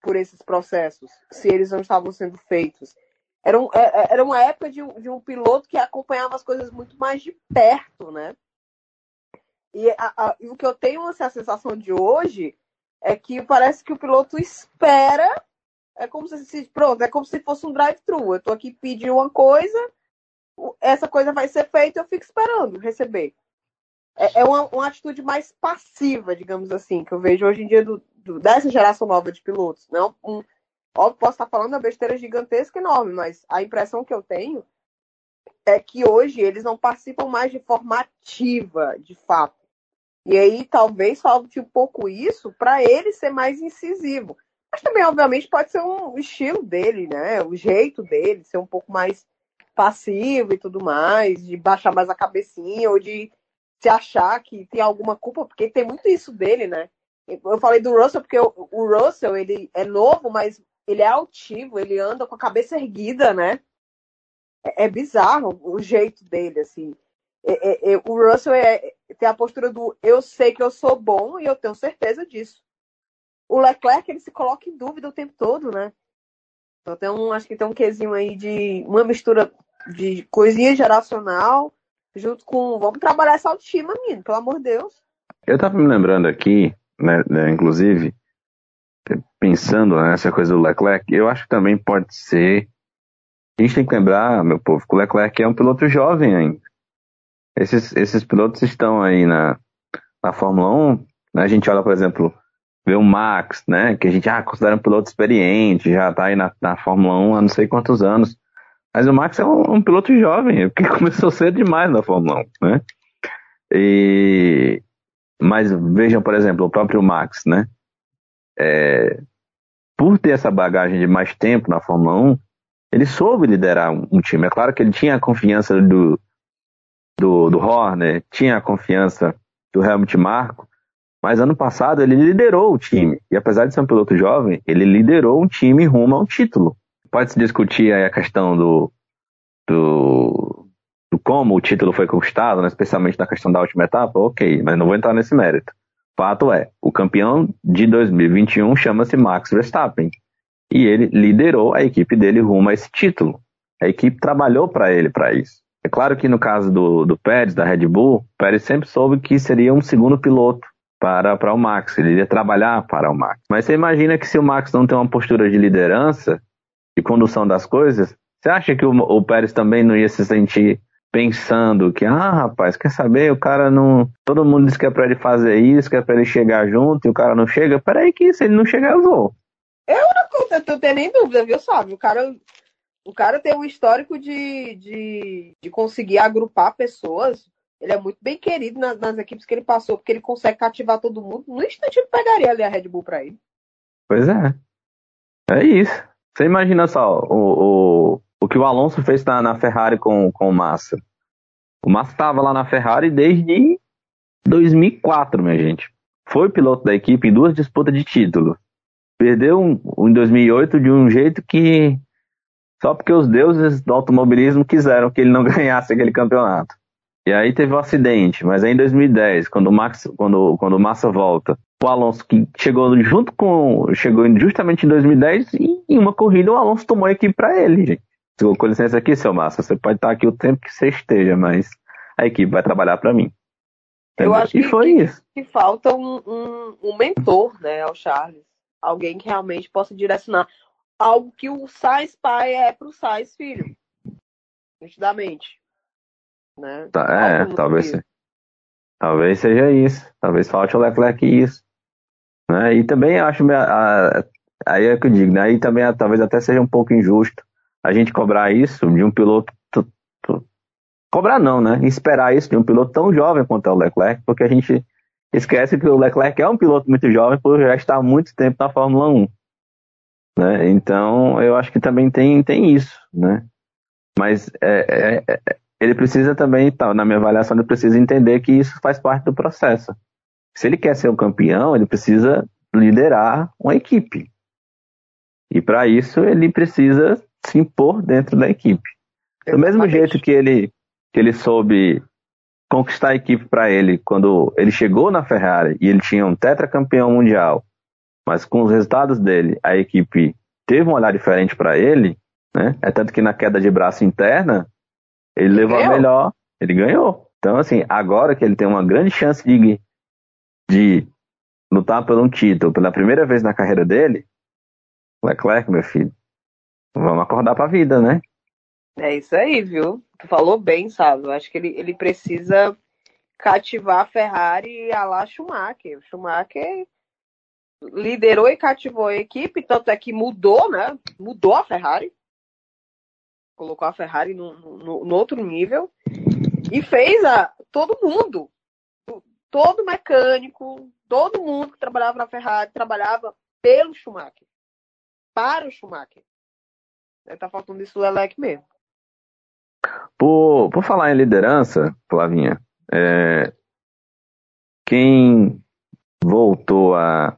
por esses processos, se eles não estavam sendo feitos. era, um, é- é- era uma época de, um- de um piloto que acompanhava as coisas muito mais de perto, né? E, a- a- e o que eu tenho assim, a sensação de hoje é que parece que o piloto espera. É como se, pronto, é como se fosse um drive-thru. Eu tô aqui pedindo uma coisa, essa coisa vai ser feita, eu fico esperando receber. É, é uma, uma atitude mais passiva, digamos assim, que eu vejo hoje em dia do, do- dessa geração nova de pilotos. Não um, óbvio, posso estar falando uma besteira gigantesca enorme, mas a impressão que eu tenho é que hoje eles não participam mais de forma ativa, de fato. E aí talvez falte um pouco isso para ele ser mais incisivo. Mas também, obviamente, pode ser um estilo dele, né? O jeito dele, ser um pouco mais passivo e tudo mais, de baixar mais a cabecinha, ou de se achar que tem alguma culpa, porque tem muito isso dele, né? Eu falei do Russell porque o, Russell, ele é novo, mas ele é altivo, ele anda com a cabeça erguida, né? É, é bizarro o jeito dele, assim. É- é- é- o Russell é- tem a postura do eu sei que eu sou bom e eu tenho certeza disso. O Leclerc, ele se coloca em dúvida o tempo todo, né? Então tem um, acho que tem um quesinho aí de uma mistura de coisinha geracional junto com vamos trabalhar essa autoestima, menino, pelo amor de Deus. Eu tava me lembrando aqui, né, né, inclusive, pensando nessa coisa do Leclerc, eu acho que também pode ser. A gente tem que lembrar, meu povo, que o Leclerc é um piloto jovem ainda. Esses, esses pilotos estão aí na, na Fórmula 1. né, A gente olha, por exemplo, vê o Max, né? Que a gente ah, considera um piloto experiente, já tá aí na, na Fórmula 1 há não sei quantos anos. Mas o Max é um, um piloto jovem, que começou cedo demais na Fórmula 1, né? E, mas vejam, por exemplo, o próprio Max, né? É, por ter essa bagagem de mais tempo na Fórmula 1, ele soube liderar um, um time. É claro que ele tinha a confiança do, do, do Horner, tinha a confiança do Helmut Marko, mas ano passado ele liderou o time. E apesar de ser um piloto jovem, ele liderou um time rumo a um título. Pode-se discutir aí a questão do, do, do como o título foi conquistado, né, especialmente na questão da última etapa, ok, mas não vou entrar nesse mérito. Fato é, o campeão de 2021 chama-se Max Verstappen. E ele liderou a equipe dele rumo a esse título. A equipe trabalhou para ele para isso. É claro que no caso do, do Pérez, da Red Bull, Pérez sempre soube que seria um segundo piloto para, para o Max, ele iria trabalhar para o Max. Mas você imagina que se o Max não tem uma postura de liderança, de condução das coisas, você acha que o, o Pérez também não ia se sentir pensando que, ah, rapaz, quer saber, o cara não. Todo mundo diz que é para ele fazer isso, que é para ele chegar junto, e o cara não chega. Peraí, que se ele não chegar, eu vou. Eu não tenho nem dúvida, viu, sabe? O cara, o cara tem um histórico de, de, de conseguir agrupar pessoas. Ele é muito bem querido nas, nas equipes que ele passou, porque ele consegue cativar todo mundo. No instante ele pegaria ali a Red Bull pra ele. Pois é. É isso. Você imagina só o, o, o que o Alonso fez na, na Ferrari com, com o Massa. O Massa estava lá na Ferrari desde 2004, minha gente. Foi piloto da equipe em duas disputas de título. Perdeu um, em 2008 de um jeito que só porque os deuses do automobilismo quiseram que ele não ganhasse aquele campeonato. E aí teve o um acidente, mas aí em 2010, quando o Max, quando, quando o Massa volta, o Alonso que chegou junto com, chegou justamente em 2010 e em uma corrida o Alonso tomou a equipe para ele, gente. Com licença aqui, seu Massa, você pode estar aqui o tempo que você esteja, mas a equipe vai trabalhar para mim. Eu Entendeu? acho e que- foi isso. Que falta um, um, um mentor, né, ao Charles. Alguém que realmente possa direcionar. Algo que o Sainz pai é pro Sainz filho. Nitidamente. Né? Tá, é, talvez, meio. se- talvez seja isso. Talvez falte o Leclerc isso. Né? E também eu acho, a- a- aí é que eu digo, né? aí também ah, talvez até seja um pouco injusto a gente cobrar isso de um piloto. Cobrar não, né? Esperar isso de um piloto tão jovem quanto é o Leclerc, porque a gente esquece que o Leclerc é um piloto muito jovem por já estar há muito tempo na Fórmula 1. Né? Então, eu acho que também tem, tem isso, né? Mas é, é- é- ele precisa também, tá, na minha avaliação, ele precisa entender que isso faz parte do processo. Se ele quer ser o campeão, ele precisa liderar uma equipe. E para isso ele precisa se impor dentro da equipe. Do mesmo jeito que ele, que ele soube conquistar a equipe para ele quando ele chegou na Ferrari e ele tinha um tetracampeão mundial, mas com os resultados dele, a equipe teve um olhar diferente para ele, Né? É tanto que na queda de braço interna, ele levou a Ganhou. melhor, ele ganhou. Então, assim, agora que ele tem uma grande chance de, de lutar por um título pela primeira vez na carreira dele, Leclerc, meu filho, vamos acordar pra vida, né? É isso aí, viu? Tu falou bem, sabe? Eu acho que ele, ele precisa cativar a Ferrari a lá Schumacher. O Schumacher liderou e cativou a equipe, tanto é que mudou, né? Mudou a Ferrari. Colocou a Ferrari no, no, no outro nível. E fez a todo mundo, todo mecânico, todo mundo que trabalhava na Ferrari, trabalhava pelo Schumacher. Para o Schumacher. Tá faltando isso o Lelec mesmo. Por, por falar em liderança, Flavinha, é, quem voltou a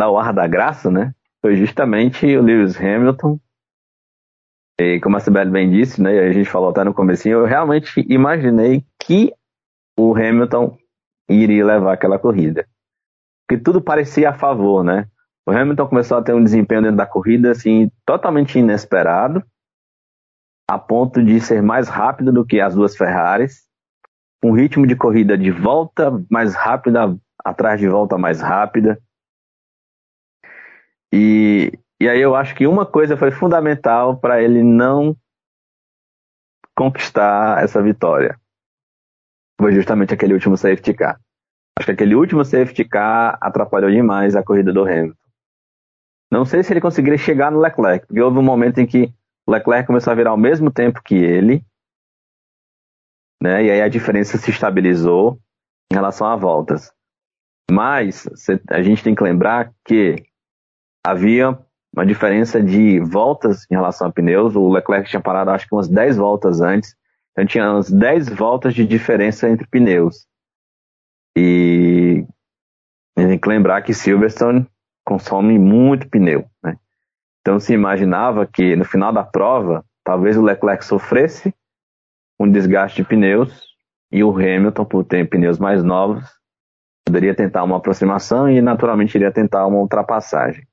dar o ar da graça, né? Foi justamente o Lewis Hamilton. E como a Sibeli bem disse, né? A gente falou até no comecinho, eu realmente imaginei que o Hamilton iria levar aquela corrida. Porque tudo parecia a favor, né? O Hamilton começou a ter um desempenho dentro da corrida, assim, totalmente inesperado a ponto de ser mais rápido do que as duas Ferraris, um ritmo de corrida de volta mais rápida, atrás de volta mais rápida. E, e aí eu acho que uma coisa foi fundamental para ele não conquistar essa vitória. Foi justamente aquele último safety car. Acho que aquele último safety car atrapalhou demais a corrida do Hamilton. Não sei se ele conseguiria chegar no Leclerc, porque houve um momento em que o Leclerc começou a virar ao mesmo tempo que ele, né? E aí a diferença se estabilizou em relação a voltas. Mas a gente tem que lembrar que havia uma diferença de voltas em relação a pneus. O Leclerc tinha parado acho que umas 10 voltas antes. Então tinha umas 10 voltas de diferença entre pneus. E tem que lembrar que Silverstone consome muito pneu, né? Então se imaginava que no final da prova, talvez o Leclerc sofresse um desgaste de pneus e o Hamilton, por ter pneus mais novos, poderia tentar uma aproximação e naturalmente iria tentar uma ultrapassagem.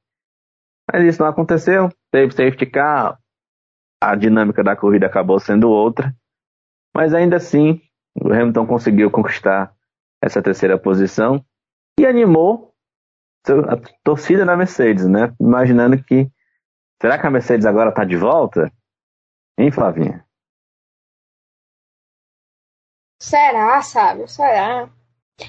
Mas isso não aconteceu, teve safety car, a dinâmica da corrida acabou sendo outra, mas ainda assim o Hamilton conseguiu conquistar essa terceira posição e animou a torcida da Mercedes, né? Imaginando que será que a Mercedes agora está de volta? Hein, Flavinha? Será, sabe? Será?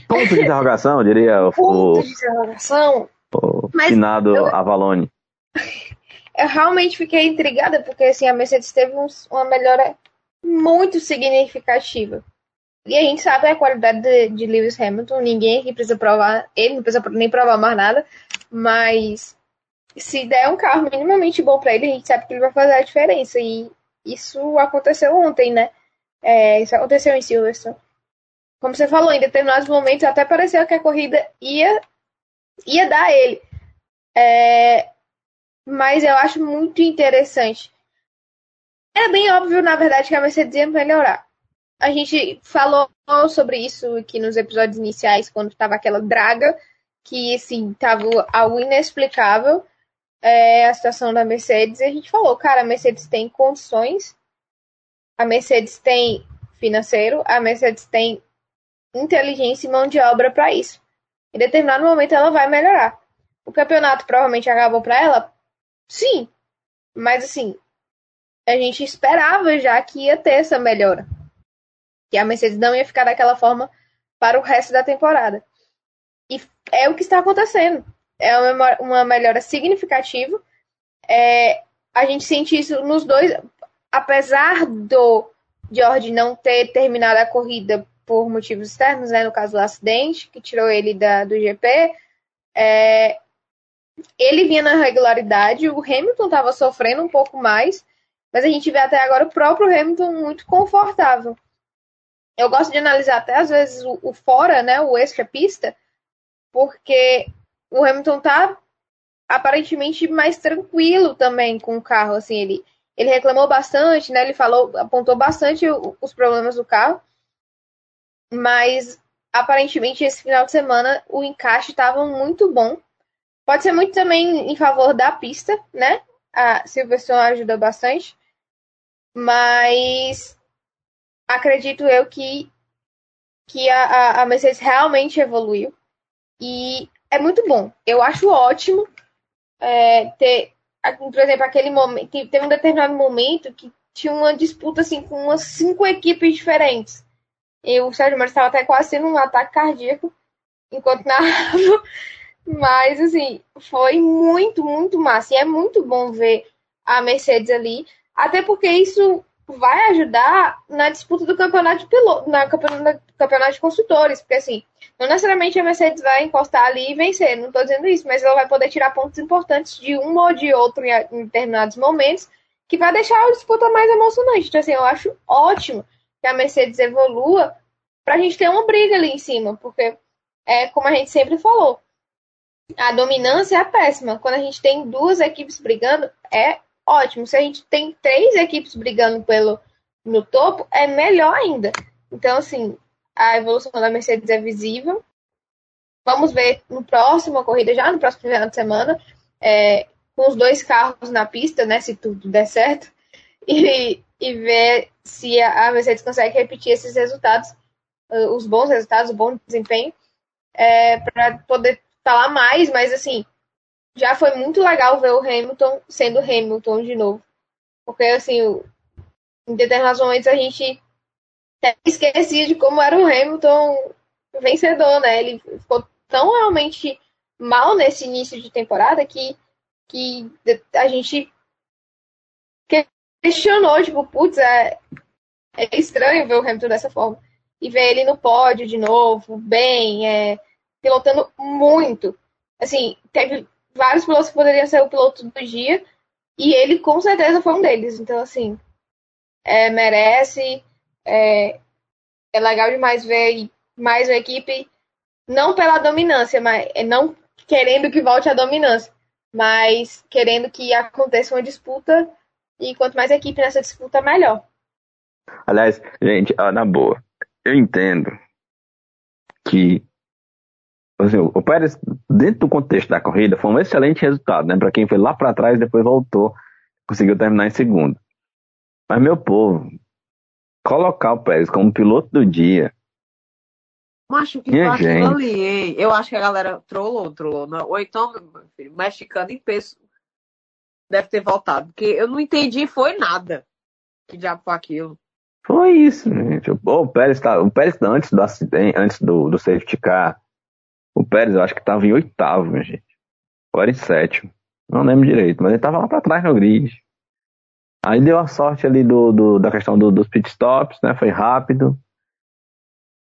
Ponto de interrogação, diria o, Ponto o, de interrogação. o finado eu- Avalone. Eu realmente fiquei intrigada, porque assim, a Mercedes teve um- uma melhora muito significativa. E a gente sabe a qualidade de, de Lewis Hamilton, ninguém aqui precisa provar, ele não precisa nem provar mais nada, mas se der um carro minimamente bom para ele, a gente sabe que ele vai fazer a diferença. E isso aconteceu ontem, né? É, isso aconteceu em Silverstone. Como você falou, em determinados momentos até pareceu que a corrida ia, ia dar ele. É, mas eu acho muito interessante. É bem óbvio, na verdade, que a Mercedes ia melhorar. A gente falou sobre isso aqui nos episódios iniciais, quando estava aquela draga, que assim, tava algo inexplicável é, a situação da Mercedes. E a gente falou, cara, a Mercedes tem condições, a Mercedes tem financeiro, a Mercedes tem inteligência e mão de obra para isso. Em determinado momento ela vai melhorar. O campeonato provavelmente acabou para ela? Sim. Mas assim, a gente esperava já que ia ter essa melhora. Que a Mercedes não ia ficar daquela forma para o resto da temporada. E é o que está acontecendo. É uma, melhora significativa. É, a gente sente isso nos dois. Apesar do George não ter terminado a corrida por motivos externos, né, no caso do acidente, que tirou ele da, do GP, é, ele vinha na regularidade, o Hamilton estava sofrendo um pouco mais, mas a gente vê até agora o próprio Hamilton muito confortável. Eu gosto de analisar até às vezes o, o fora, né, o extra-pista, porque o Hamilton tá aparentemente mais tranquilo também com o carro, assim, ele, ele reclamou bastante, né, ele falou, apontou bastante os problemas do carro, mas aparentemente esse final de semana o encaixe estava muito bom. Pode ser muito também em favor da pista, né? a Silverstone ajuda bastante, mas acredito eu que, que a, a, Mercedes realmente evoluiu e é muito bom. Eu acho ótimo é, ter, por exemplo, aquele momento, teve um determinado momento que tinha uma disputa assim com umas cinco equipes diferentes. E o Sérgio Moro estava até quase tendo um ataque cardíaco enquanto narrava. Mas, assim, foi muito, muito massa. E é muito bom ver a Mercedes ali. Até porque isso vai ajudar na disputa do campeonato de piloto, na campeonato, de construtores. Porque, assim, não necessariamente a Mercedes vai encostar ali e vencer. Não estou dizendo isso. Mas ela vai poder tirar pontos importantes de um ou de outro em, em determinados momentos. Que vai deixar a disputa mais emocionante. Então, assim, eu acho ótimo que a Mercedes evolua para a gente ter uma briga ali em cima, porque é como a gente sempre falou, a dominância é péssima. Quando a gente tem duas equipes brigando, é ótimo. Se a gente tem três equipes brigando pelo no topo, é melhor ainda. Então, assim, a evolução da Mercedes é visível. Vamos ver no próximo corrida, já no próximo final de semana, é, com os dois carros na pista, né? Se tudo der certo, e, e ver se a Mercedes consegue repetir esses resultados uh, os bons resultados, o bom desempenho, é, para poder falar mais, mas assim, já foi muito legal ver o Hamilton sendo Hamilton de novo. Porque assim, em determinados momentos a gente esquecia de como era o Hamilton vencedor, né? Ele ficou tão realmente mal nesse início de temporada que, que a gente questionou, tipo, putz, é, é estranho ver o Hamilton dessa forma e ver ele no pódio de novo, bem, é, pilotando muito. Assim, teve vários pilotos que poderiam ser o piloto do dia, e ele com certeza foi um deles. Então, assim, é, merece. É, é legal demais ver mais uma equipe, não pela dominância, mas é não querendo que volte a dominância, mas querendo que aconteça uma disputa, e quanto mais equipe nessa disputa, melhor. Aliás, gente, na boa, eu entendo que assim, o Pérez, dentro do contexto da corrida, foi um excelente resultado, né? Para quem foi lá para trás, depois voltou, conseguiu terminar em segundo. Mas, meu povo, colocar o Pérez como piloto do dia. Macho, que Minha gente. ali, hein? Eu acho que a galera trollou, trollou. Não. Ou então, filho, mexicano em peso deve ter voltado. Porque eu não entendi, foi nada. Que diabo foi aquilo? Foi isso, gente. O Pérez tá, o Pérez antes do acidente, antes do, do safety car, o Pérez eu acho que estava em oitavo, minha gente. Ou era em sétimo. Não lembro direito, mas ele estava lá para trás no grid. Aí deu a sorte ali do, do- da questão do- dos pit stops, né? Foi rápido.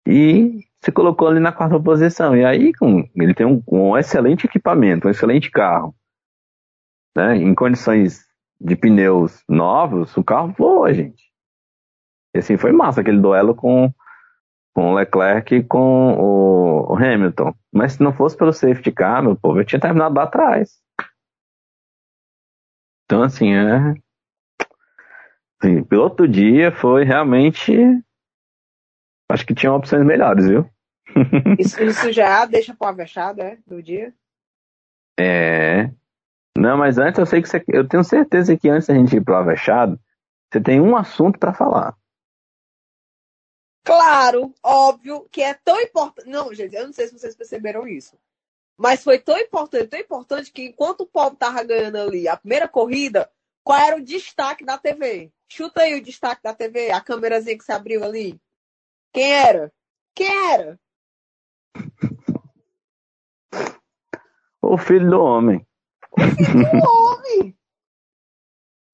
E se colocou ali na quarta posição. E aí, com, ele tem um, um excelente equipamento, um excelente carro. Né? Em condições de pneus novos, o carro voa, gente. E assim, foi massa aquele duelo com, com o Leclerc e com o, Hamilton. Mas se não fosse pelo safety car, meu povo, eu tinha terminado lá atrás. Então, assim, é. Assim, piloto do dia foi realmente. Acho que tinha opções melhores, viu? Isso, isso já deixa pro avexado, é? Do dia. É. Não, mas antes eu sei que você, eu tenho certeza que antes da gente ir pro Avechado, você tem um assunto para falar. Claro, óbvio, que é tão importante. Não, gente, eu não sei se vocês perceberam isso. Mas foi tão importante, tão importante que enquanto o povo tava ganhando ali a primeira corrida, qual era o destaque da TV? Chuta aí o destaque da TV, a câmerazinha que se abriu ali. Quem era? Quem era? O filho do homem. O homem!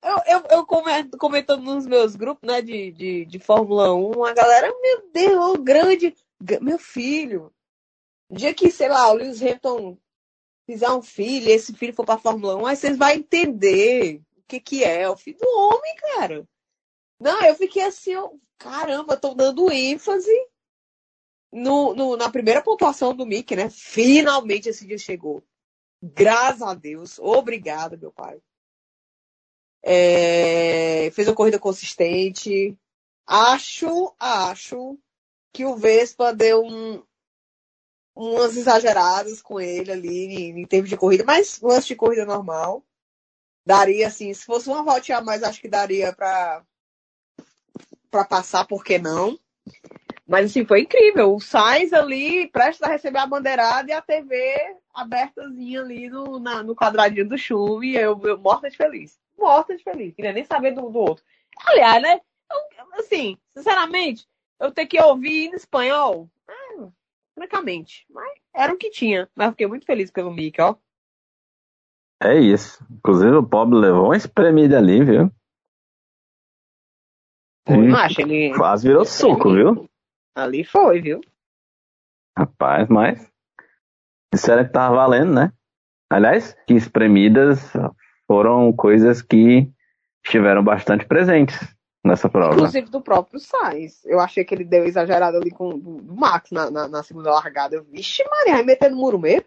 Eu, eu, eu comento, comentando nos meus grupos né, de, de, de Fórmula 1, a galera, meu Deus, grande. Meu filho. Dia que, sei lá, o Lewis Hamilton fizer um filho, esse filho for pra Fórmula 1, aí vocês vão entender o que, que é. O filho do homem, cara. Não, eu fiquei assim, eu, caramba, tô dando ênfase no, no, na primeira pontuação do Mickey, né? Finalmente esse dia chegou. Graças a Deus. Obrigada, meu pai. É, fez uma corrida consistente. Acho, acho que o Vespa deu um, umas exageradas com ele ali em, em termos de corrida, mas lance de corrida normal. Daria, assim, se fosse uma voltinha a mais, acho que daria pra, pra passar, por que não? Mas, assim, foi incrível. O Sainz ali, prestes a receber a bandeirada e a TV abertazinha ali no, na- no quadradinho do chumbo. E eu, eu morta de feliz. Morta de feliz. Queria nem saber do, do outro. Aliás, né? eu- assim, sinceramente, eu ter que ouvir em espanhol, é, francamente. Mas era o que tinha. Mas eu fiquei muito feliz pelo Mickey, ó. É isso. Inclusive o pobre levou uma espremida ali, viu? Hum, macho, ele. Quase virou suco, viu? Ali foi, viu? Rapaz, mas disseram que tava valendo, né? Aliás, que espremidas foram coisas que estiveram bastante presentes nessa prova. Inclusive do próprio Sainz. Eu achei que ele deu exagerado ali com o Max na, na, na segunda largada. Eu, Vixe, Maria, vai metendo muro mesmo.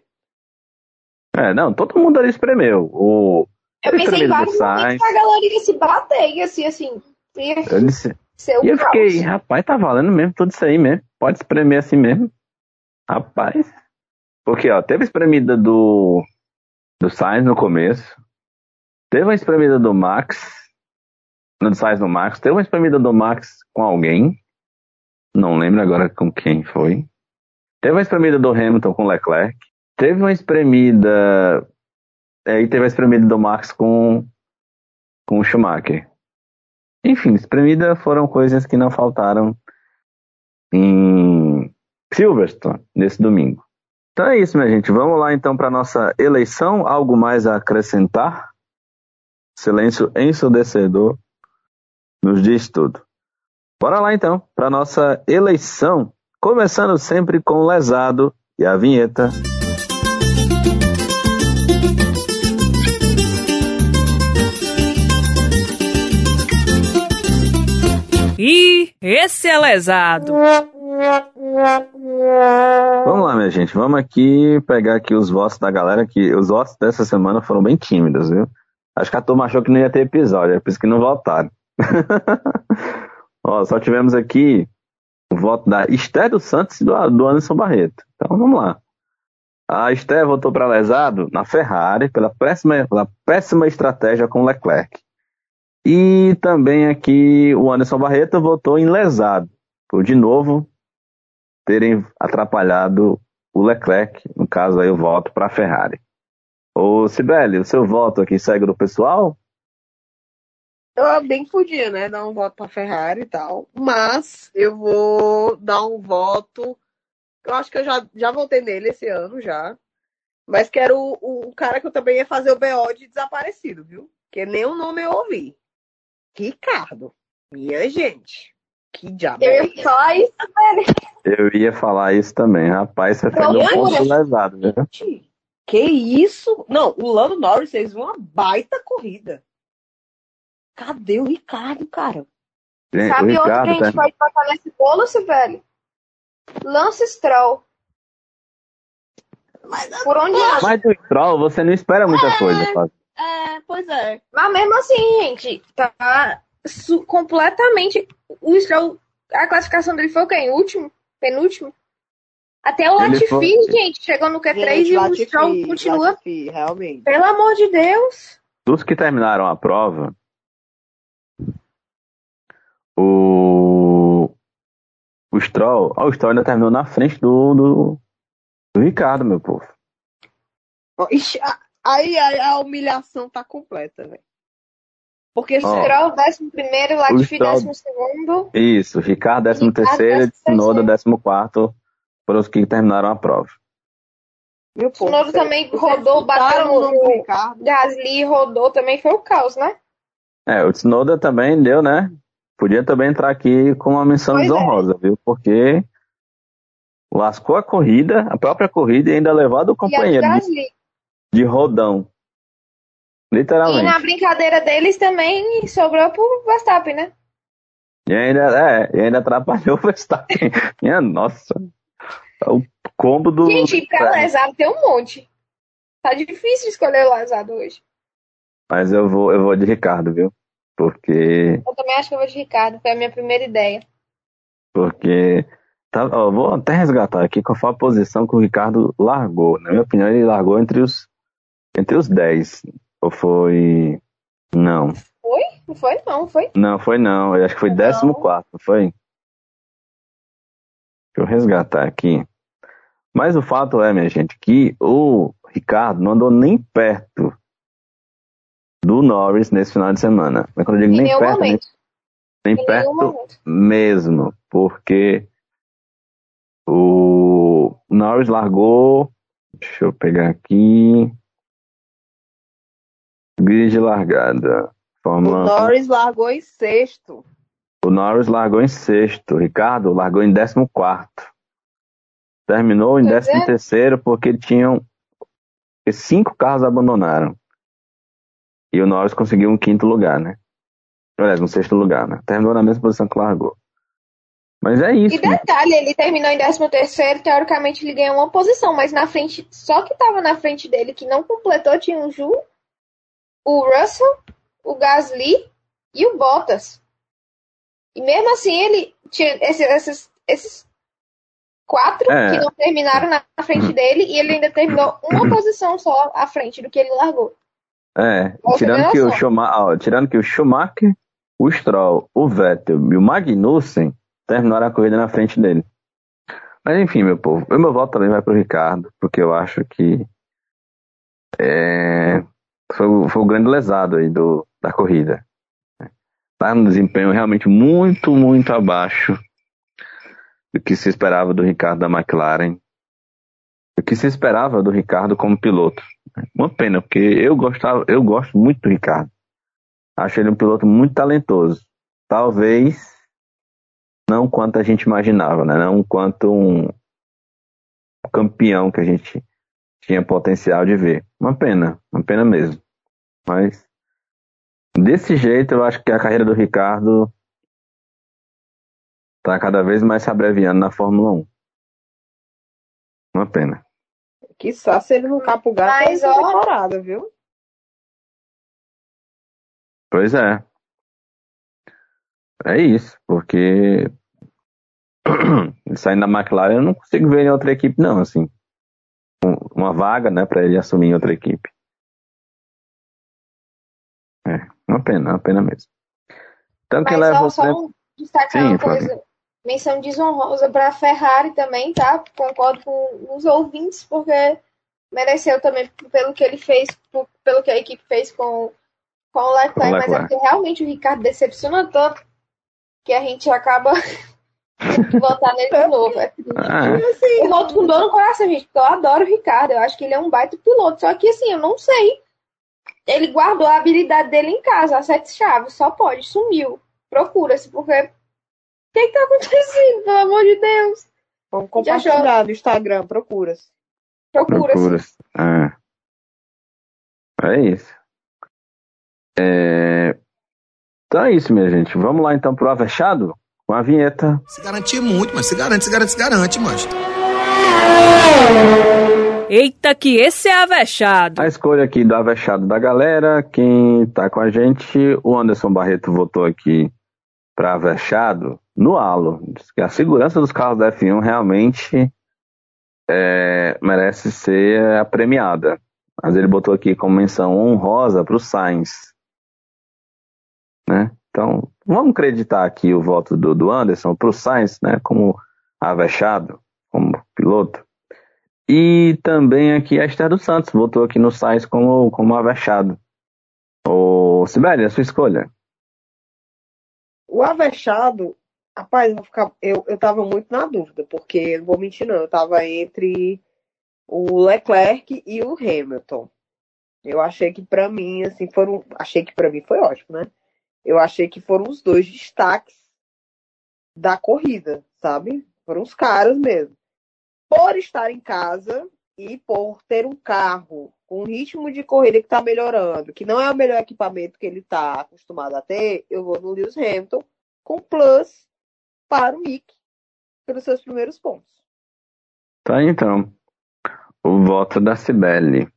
É, não, todo mundo ali espremeu. O, Eu pensei em vários momentos Sainz. que a galera ia se bater, ia assim, ia eu disse, ser o E eu caos. fiquei, rapaz, tá valendo mesmo tudo isso aí mesmo. Pode espremer assim mesmo. Rapaz. Porque, ó, teve espremida do, do Sainz no começo. Teve uma espremida do Max. No do Sainz no Max. Teve uma espremida do Max com alguém. Não lembro agora com quem foi. Teve uma espremida do Hamilton com Leclerc. Teve uma espremida. Aí teve a espremida do Max com, com o Schumacher. Enfim, espremida foram coisas que não faltaram em Silverstone nesse domingo. Então é isso, minha gente. Vamos lá então para nossa eleição. Algo mais a acrescentar? Silêncio ensurdecedor nos diz tudo. Bora lá então para nossa eleição. Começando sempre com o lesado e a vinheta. Ih, esse é lesado. Vamos lá, minha gente. Vamos aqui pegar aqui os votos da galera, que os votos dessa semana foram bem tímidos, viu? Acho que a turma achou que não ia ter episódio, é por isso que não votaram. Ó, só tivemos aqui o voto da Esther dos Santos e do, do Anderson Barreto. Então vamos lá. A Esther votou para Lesado na Ferrari pela péssima, pela péssima estratégia com Leclerc. E também aqui o Anderson Barreto votou em Lesado, por de novo terem atrapalhado o Leclerc, no caso aí eu voto para a Ferrari. Ô Sibeli, o seu voto aqui segue do pessoal? Eu bem que podia, né? Dar um voto pra Ferrari e tal. Mas eu vou dar um voto. Eu acho que eu já, já votei nele esse ano já. Mas quero o, o cara que eu também ia fazer o BO de desaparecido, viu? Porque nem o nome eu ouvi. Ricardo. Minha gente. Que diabo. Eu é ia falar isso, Eu ia falar isso também, rapaz, você perdeu um ponto lesado, viu? Que isso? Não, o Lando Norris fez uma baita corrida. Cadê o Ricardo, cara? Gente, Sabe o outro que a Ricardo gente tá- pode botar nesse bolo, velho? Lance Stroll. Por onde? Mas do Stroll você não espera muita coisa, Fábio. É, pois é. Mas mesmo assim, gente, tá su- completamente. O Stroll, a classificação dele foi o quê? Em último? Penúltimo? Até o Latifi, foi- gente, chegou no Q3 Gente, e o Latifi, Stroll continua. Latifi, realmente. Pelo amor de Deus. Dos que terminaram a prova, o. O Stroll. ó, o Stroll ainda terminou na frente do, do, do Ricardo, meu povo. Ixi, a- aí, aí a humilhação tá completa, velho. Porque Ó. Stroll, 11, Latifi, Stroll- 12. Isso, Ricardo 13 terceiro e Ricardo, Tsunoda 14 quarto foram os que terminaram a prova. meu povo, Tsunoda também rodou, bateu do no Ricardo. Gasly, rodou, também foi o caos, né? É, o Tsunoda também deu, né? Podia também entrar aqui com uma menção Pois é. desonrosa, viu? Porque lascou a corrida, a própria corrida, e ainda levado o E a companheiro de, Gasly. De rodão. E Literalmente. na brincadeira deles também sobrou pro Verstappen, né? E ainda, é, e ainda atrapalhou o Verstappen. Minha nossa. O combo do. Gente, pra lesado tem um monte. Tá difícil escolher o lesado hoje. Mas eu vou, eu vou de Ricardo, viu? Porque. Eu também acho que eu vou de Ricardo, foi a minha primeira ideia. Porque. Tá, ó, vou até resgatar aqui qual foi a posição que o Ricardo largou. Na minha opinião, ele largou entre os, entre os 10. Ou foi. Não, Não foi, não, foi? não foi não. Eu acho que foi Não. 14, foi? Deixa eu resgatar aqui. Mas o fato é, minha gente, que o Ricardo não andou nem perto do Norris nesse final de semana. Mas quando eu digo Em nem perto, nem, momento. nem Em perto momento. mesmo, porque o Norris largou. Deixa eu pegar aqui. Grid largada. O Fórmula Norris largou em sexto. O Norris largou em sexto, o Ricardo largou em décimo quarto. Terminou em Pois décimo terceiro porque tinham cinco carros abandonaram. E o Norris conseguiu um quinto lugar, né? Aliás, um sexto lugar, né? Terminou na mesma posição que largou. Mas é isso. E detalhe, ele terminou em 13 terceiro, teoricamente ele ganhou uma posição, mas na frente, só que tava na frente dele, que não completou, tinha o Ju, o Russell, o Gasly e o Bottas. E mesmo assim ele tinha esse- esses, esses quatro É. que não terminaram na frente dele e ele ainda terminou uma posição só à frente do que ele largou. É, tirando que, o. Schumacher, ó, tirando que o Schumacher, o Stroll, o Vettel e o Magnussen terminaram a corrida na frente dele. Mas enfim, meu povo, o meu voto também vai pro Ricardo, porque eu acho que é, foi, o- foi o grande lesado aí do, da corrida. Tá num desempenho realmente muito, muito abaixo do que se esperava do Ricardo da McLaren, do que se esperava do Ricardo como piloto. Uma pena, porque eu gostava, eu gosto muito do Ricardo. Acho ele um piloto muito talentoso. Talvez não quanto a gente imaginava, né? Não quanto um campeão que a gente tinha potencial de ver. Uma pena, uma pena mesmo. Mas desse jeito eu acho que a carreira do Ricardo tá cada vez mais se abreviando na Fórmula 1. Uma pena. Quiçá se ele não capugar Mas, essa ó- temporada, viu? Pois é. É isso, porque saindo da McLaren eu não consigo ver em outra equipe, não, assim. Um- Uma vaga, né, para ele assumir em outra equipe. É, uma pena, uma pena mesmo. Tanto que Mas leva só, só um- destacar Sim, uma coisa, menção desonrosa para a Ferrari também, tá? Concordo com os ouvintes, porque mereceu também pelo que ele fez, pelo que a equipe fez com, com o Leclerc, mas é porque realmente o Ricardo decepciona tanto que a gente acaba que votar nele de novo. É. Ah, Eu volto com dor no coração, gente, porque eu adoro o Ricardo. Eu acho que ele é um baita piloto. Só que, assim, eu não sei. Ele guardou a habilidade dele em casa, as sete chaves. Só pode, sumiu. Procura-se, porque. O que, que tá acontecendo, pelo amor de Deus? Vamos compartilhar no Instagram, procura-se. Procura-se. procura. É. É isso. É... Então é isso, minha gente. Vamos lá então pro Avechado com a vinheta. Se garantir muito, mas se garante, se garante, se garante, mas. Eita, que esse é avexado. A escolha aqui do Avechado da galera. Quem tá com a gente, o Anderson Barreto votou aqui para Avechado no halo. Diz que a segurança dos carros da F1 realmente é, merece ser premiada. Mas ele botou aqui como menção honrosa para o Sainz. Né? Então, vamos acreditar aqui o voto do, do Anderson para o Sainz, né, como avexado, como piloto. E também aqui a Esther dos Santos votou aqui no Sainz como, como avexado. Ô, Sibeli, a sua escolha. O avexado, rapaz, eu, ficar, eu, eu tava muito na dúvida, porque, não vou mentir não, eu tava entre o Leclerc e o Hamilton. Eu achei que pra mim, assim, foram. Achei que pra mim foi ótimo, né? Eu achei que foram os dois destaques da corrida, sabe? Foram os caras mesmo. Por estar em casa e por ter um carro com um ritmo de corrida que tá melhorando, que não é o melhor equipamento que ele tá acostumado a ter, eu vou no Lewis Hamilton com plus para o Mick pelos seus primeiros pontos. Tá então. O voto da Cibele.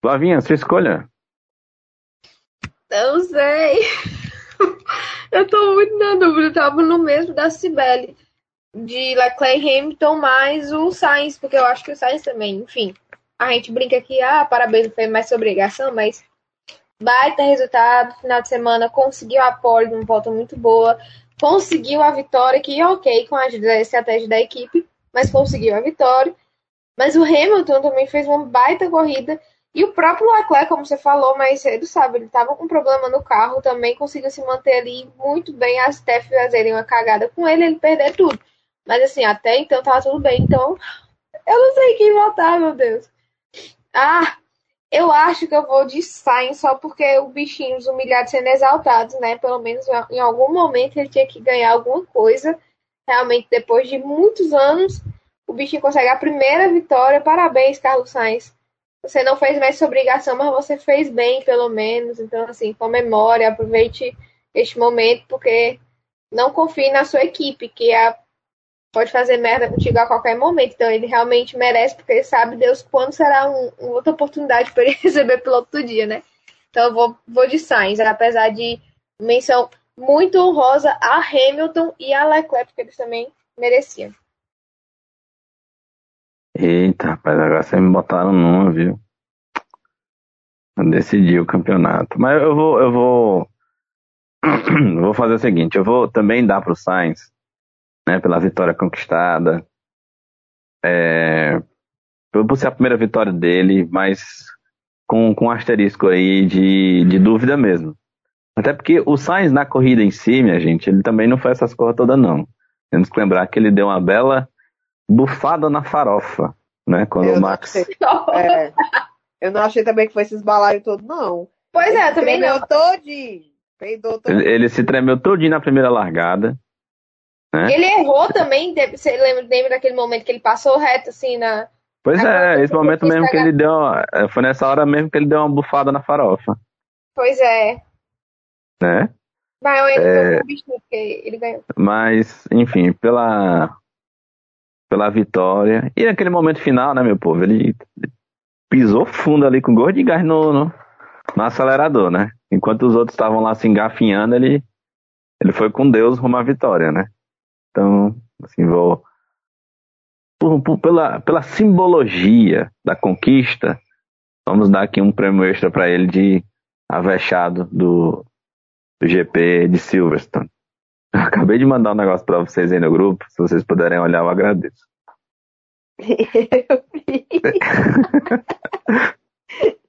Flavinha, sua escolha. Não sei. Eu tô muito na dúvida. Eu tava no mesmo da Cibele. De Leclerc e Hamilton mais o Sainz, porque eu acho que o Sainz também, enfim. A gente brinca aqui, ah, parabéns, não foi mais sua obrigação, mas baita resultado, final de semana conseguiu a pole numa volta muito boa, conseguiu a vitória, que ok, com a estratégia da equipe, mas conseguiu a vitória. Mas o Hamilton também fez uma baita corrida. E o próprio Leclerc, como você falou mais cedo, sabe, ele estava com problema no carro, também conseguiu se manter ali muito bem, as Steph fazerem uma cagada com ele, ele perder tudo. Mas assim, até então tava tudo bem. Então, eu não sei quem votar, meu Deus. Ah, eu acho que eu vou de Sainz só porque o bichinho, os humilhados sendo exaltados, né? Pelo menos em algum momento ele tinha que ganhar alguma coisa. Realmente, depois de muitos anos, o bichinho consegue a primeira vitória. Parabéns, Carlos Sainz. Você não fez mais sua obrigação, mas você fez bem, pelo menos. Então, assim, comemore, aproveite este momento, porque não confie na sua equipe, que é pode fazer merda contigo a qualquer momento. Então ele realmente merece, porque sabe Deus quando será um, uma outra oportunidade para ele receber piloto do dia, né? Então eu vou, vou de Sainz, apesar de menção muito honrosa a Hamilton e a Leclerc, porque eles também mereciam. Eita, rapaz, agora vocês me botaram numa, viu? Decidi o campeonato. Mas eu vou, eu vou. vou fazer o seguinte, eu vou também dar pro Sainz né, pela vitória conquistada. É, por ser a primeira vitória dele, mas com, com um asterisco aí de, de dúvida mesmo. Até porque o Sainz na corrida em si, minha gente, ele também não foi essas coisas todas não. Temos que lembrar que ele deu uma bela bufada na farofa, né? Quando Eu o Max. É, eu não achei também que foi esse balaio todo, não. Pois é, eu também não. todinho. Peidou todo. Ele, ele se tremeu todinho na primeira largada. Né? Ele errou também, você lembra, lembra daquele momento que ele passou reto assim na. Pois Agora é, esse momento mesmo que ele deu. é, Foi nessa hora mesmo que ele deu uma bufada na farofa, Pois é. né? Mas ainda É. tô com o bichinho, porque ele ganhou. Mas, enfim, pela, pela vitória. E naquele momento final, né, meu povo? Ele pisou fundo ali com gosto de gás no, no, no acelerador, né? Enquanto os outros estavam lá se engafinhando, ele, ele foi com Deus rumo à vitória, né? Então, assim, vou. por- por- pela, pela simbologia da conquista, vamos dar aqui um prêmio extra para ele de avexado do, do GP de Silverstone. Eu acabei de mandar um negócio para vocês aí no grupo. Se vocês puderem olhar, eu agradeço.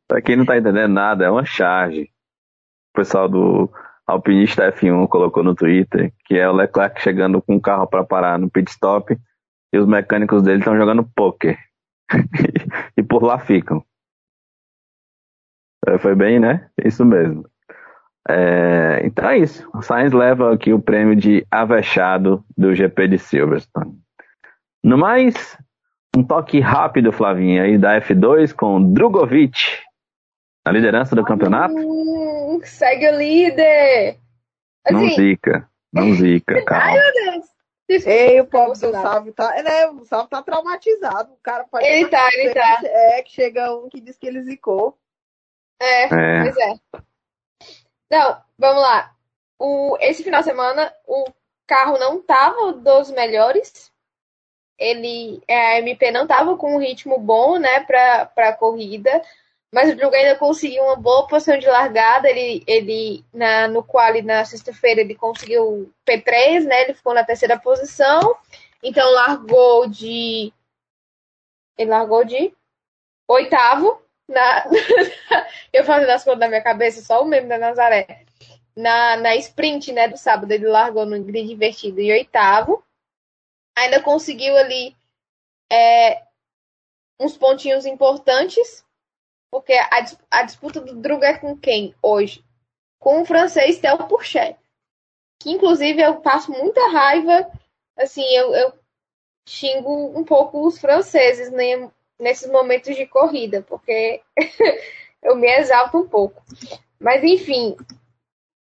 Pra quem não tá entendendo nada, é uma charge. O pessoal do Alpinista F1 colocou no Twitter que é o Leclerc chegando com o carro para parar no pit stop e os mecânicos dele estão jogando poker. e por lá ficam. É, Foi bem, né? Isso mesmo. É, então é isso. O Sainz leva aqui o prêmio de avexado do GP de Silverstone. No mais, um toque rápido, Flavinha, aí da F2 com Drogovic na liderança do campeonato. Hum, segue o líder. Não Assim, zica, não zica, ai calma. meu Deus. Ei, o pobre do. Salve tá. Né, o Salve tá traumatizado. O cara pode. Ele tá, ele tá. É, que chega um que diz que ele zicou. É, É, pois é. Não, vamos lá. O, esse final de semana, o carro não tava dos melhores. Ele, é, a MP não tava com um ritmo bom, né, pra, pra corrida. Mas o Drugo ainda conseguiu uma boa posição de largada. Ele, ele na, no quali na sexta-feira, ele conseguiu P3, né? Ele ficou na terceira posição. Então largou de. Ele largou de oitavo. Na, eu fazendo as contas na minha cabeça, só o meme da Nazaré. Na, na sprint, né, do sábado, ele largou no grid invertido em oitavo. Ainda conseguiu ali é, uns pontinhos importantes, porque a, a disputa do Druga é com quem hoje? Com o francês Theo Pourchet. Que inclusive eu passo muita raiva, assim, eu, eu xingo um pouco os franceses, né, nesses momentos de corrida, porque eu me exalto um pouco. Mas enfim,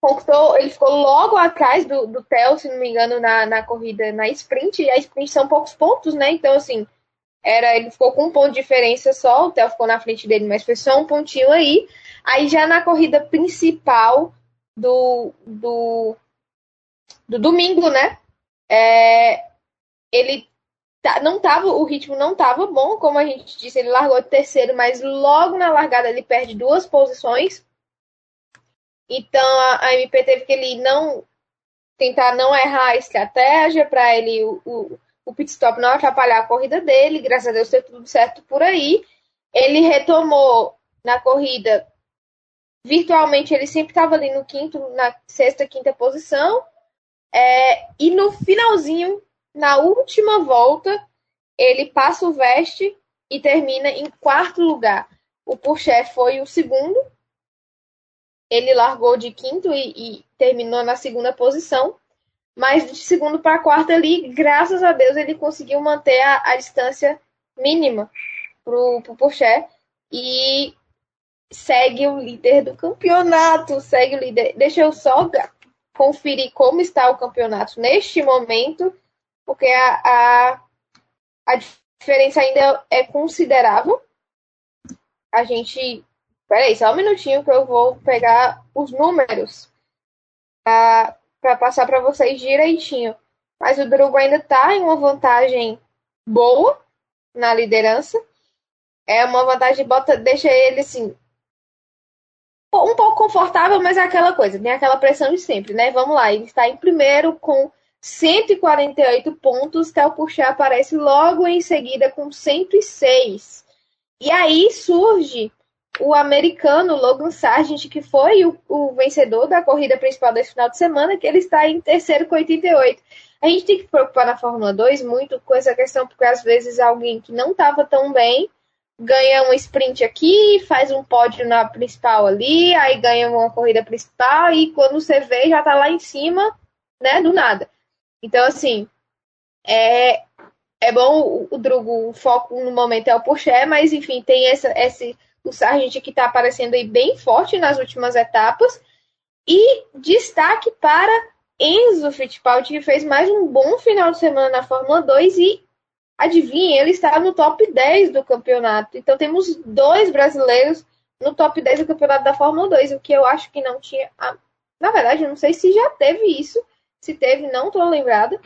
conquistou, ele ficou logo atrás do, do Theo, se não me engano, na, na corrida na sprint, e a sprint são poucos pontos, né? Então, assim, era, ele ficou com um ponto de diferença só, o Theo ficou na frente dele, mas foi só um pontinho aí. Aí já na corrida principal do, do, do domingo, né? É, ele não tava, o ritmo não tava bom, como a gente disse, ele largou de terceiro, mas logo na largada ele perde duas posições. Então a, a MP teve que ele não tentar não errar a estratégia para ele o, o, o pit stop não atrapalhar a corrida dele. Graças a Deus deu tudo certo por aí. Ele retomou na corrida virtualmente ele sempre estava ali no quinto, na sexta, quinta posição. É, e no finalzinho, na última volta, ele passa o veste e termina em quarto lugar. O Purché foi o segundo. Ele largou de quinto e, e terminou na segunda posição. Mas de segundo para quarto ali, graças a Deus, ele conseguiu manter a, a distância mínima pro, pro Purché. E segue o líder do campeonato, segue o líder. Deixa eu só conferir como está o campeonato neste momento, porque a, a, a diferença ainda é considerável. A gente. Peraí, só um minutinho que eu vou pegar os números para passar para vocês direitinho. Mas o Drugo ainda está em uma vantagem boa na liderança. É uma vantagem, bota, deixa ele assim, um pouco confortável, mas é aquela coisa, tem aquela pressão de sempre, né? Vamos lá, ele está em primeiro com 148 pontos, Puxé aparece logo em seguida com 106. E aí surge o americano Logan Sargent, que foi o, o, vencedor da corrida principal desse final de semana, que ele está em terceiro com 88. A gente tem que preocupar na Fórmula 2 muito com essa questão, porque às vezes alguém que não estava tão bem ganha um sprint aqui, faz um pódio na principal ali, aí ganha uma corrida principal e quando você vê já tá lá em cima, né, do nada. Então, assim, é, é bom o, o Drugo, o foco no momento é o Porsche, mas enfim, tem essa, esse, o Sargent que tá aparecendo aí bem forte nas últimas etapas. E destaque para Enzo Fittipaldi, que fez mais um bom final de semana na Fórmula 2 e Adivinha, ele está no top 10 do campeonato. Então temos dois brasileiros no top 10 do campeonato da Fórmula 2, o que eu acho que não tinha. Na verdade, eu não sei se já teve isso. Se teve, não estou lembrada.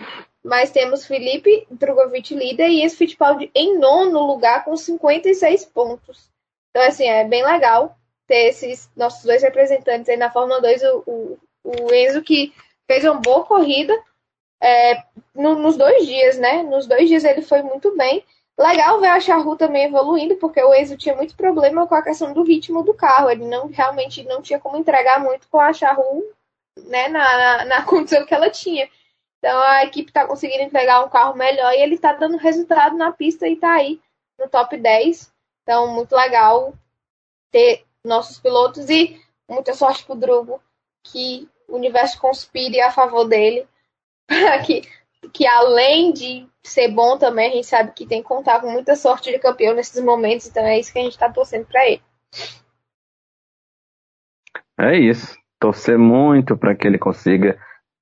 Mas temos Felipe Drogovic líder e esse Fittipaldi em nono lugar com 56 pontos. Então, assim, é bem legal ter esses nossos dois representantes aí na Fórmula 2. O, o, o Enzo que fez uma boa corrida é, no, nos dois dias, né? Nos dois dias ele foi muito bem. Legal ver a Charru também evoluindo, porque o Enzo tinha muito problema com a questão do ritmo do carro. Ele não realmente não tinha como entregar muito com a Charru né, na, na, na condição que ela tinha. Então a equipe está conseguindo entregar um carro melhor e ele está dando resultado na pista e está aí no top 10. Então, muito legal ter nossos pilotos e muita sorte pro Drugo, que o universo conspire a favor dele que, que além de ser bom também, a gente sabe que tem que contar com muita sorte de campeão nesses momentos, então é isso que a gente está torcendo para ele. É isso. Torcer muito para que ele consiga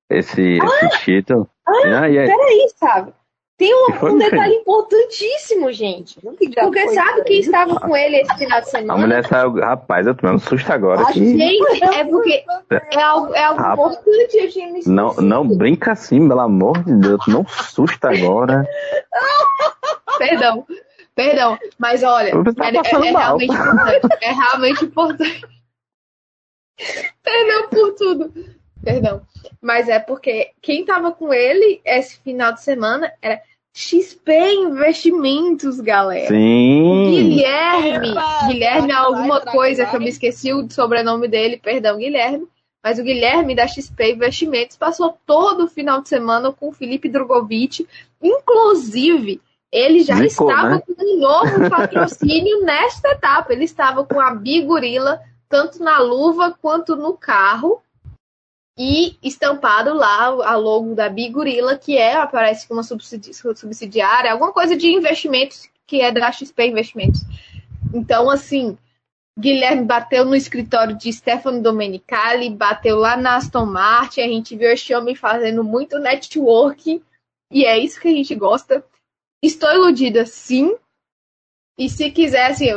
esse, ah, esse título. Ah, ah, e aí? peraí, sabe? Tem um, um detalhe importantíssimo, gente. Porque sabe quem estava com ele esse final de A semana? mulher saiu. Rapaz, eu tomei um susto agora. Ah, que Gente, é porque é algo, é algo Rapaz. importante. Eu tinha me Não, esquecido. não brinca assim, pelo amor de Deus. Não susta agora. Perdão, perdão. Mas olha, é, é- é realmente importante. É realmente importante. Perdão por tudo. Perdão. Mas é porque quem tava com ele esse final de semana era XP Investimentos, galera. Sim. Guilherme. Epa, Guilherme vai, alguma vai, coisa vai. que eu me esqueci o sobrenome dele, perdão, Guilherme. Mas o Guilherme da XP Investimentos passou todo o final de semana com o Felipe Drogovic. Inclusive, ele já estava né? com um novo patrocínio nesta etapa. Ele estava com a Bigorila, tanto na luva quanto no carro. E estampado lá a logo da Bigorila, que é, aparece com uma subsidi- subsidiária, alguma coisa de investimentos que é da XP Investimentos. Então, assim, Guilherme bateu no escritório de Stefano Domenicali, bateu lá na Aston Martin, a gente viu este homem fazendo muito network, e é isso que a gente gosta. Estou iludida, sim. E se quiser, assim,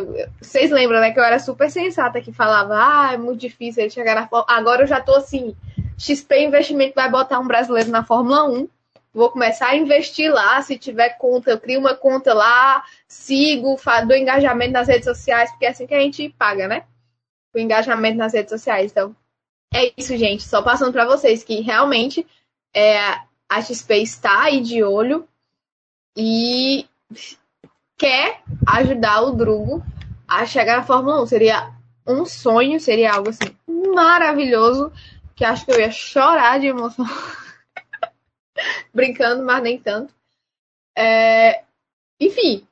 vocês lembram, né, que eu era super sensata, que falava, ah, é muito difícil ele chegar na Fórmula Agora eu já tô assim, XP Investimento vai botar um brasileiro na Fórmula 1, vou começar a investir lá, se tiver conta, eu crio uma conta lá, sigo, dou engajamento nas redes sociais, porque é assim que a gente paga, né? O engajamento nas redes sociais. Então, É isso, gente. Só passando para vocês que realmente é, a XP está aí de olho e quer ajudar o Drugo a chegar na Fórmula 1. Seria um sonho, seria algo assim maravilhoso, que acho que eu ia chorar de emoção. Brincando, mas nem tanto. É, enfim,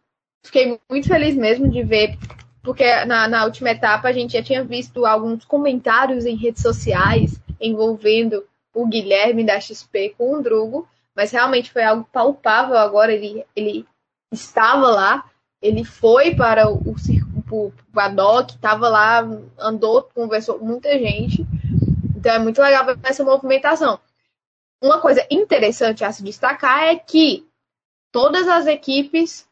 fiquei muito feliz mesmo de ver, porque na, na última etapa a gente já tinha visto alguns comentários em redes sociais envolvendo o Guilherme da XP com o Drugo, mas realmente foi algo palpável agora. Ele, ele estava lá, ele foi para o, o, o paddock, estava lá, andou, conversou com muita gente. Então é muito legal ver essa movimentação. Uma coisa interessante a se destacar é que todas as equipes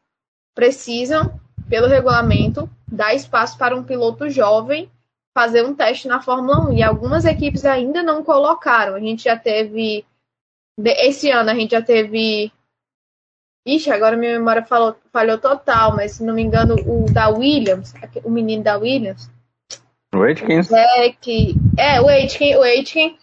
precisam, pelo regulamento, dar espaço para um piloto jovem fazer um teste na Fórmula 1. E algumas equipes ainda não colocaram. A gente já teve. Esse ano a gente já teve. Ixi, agora minha memória falou, falhou total, mas se não me engano, o da Williams, o menino da Williams. O Atkins? É, que, é o Aitken, o Aitken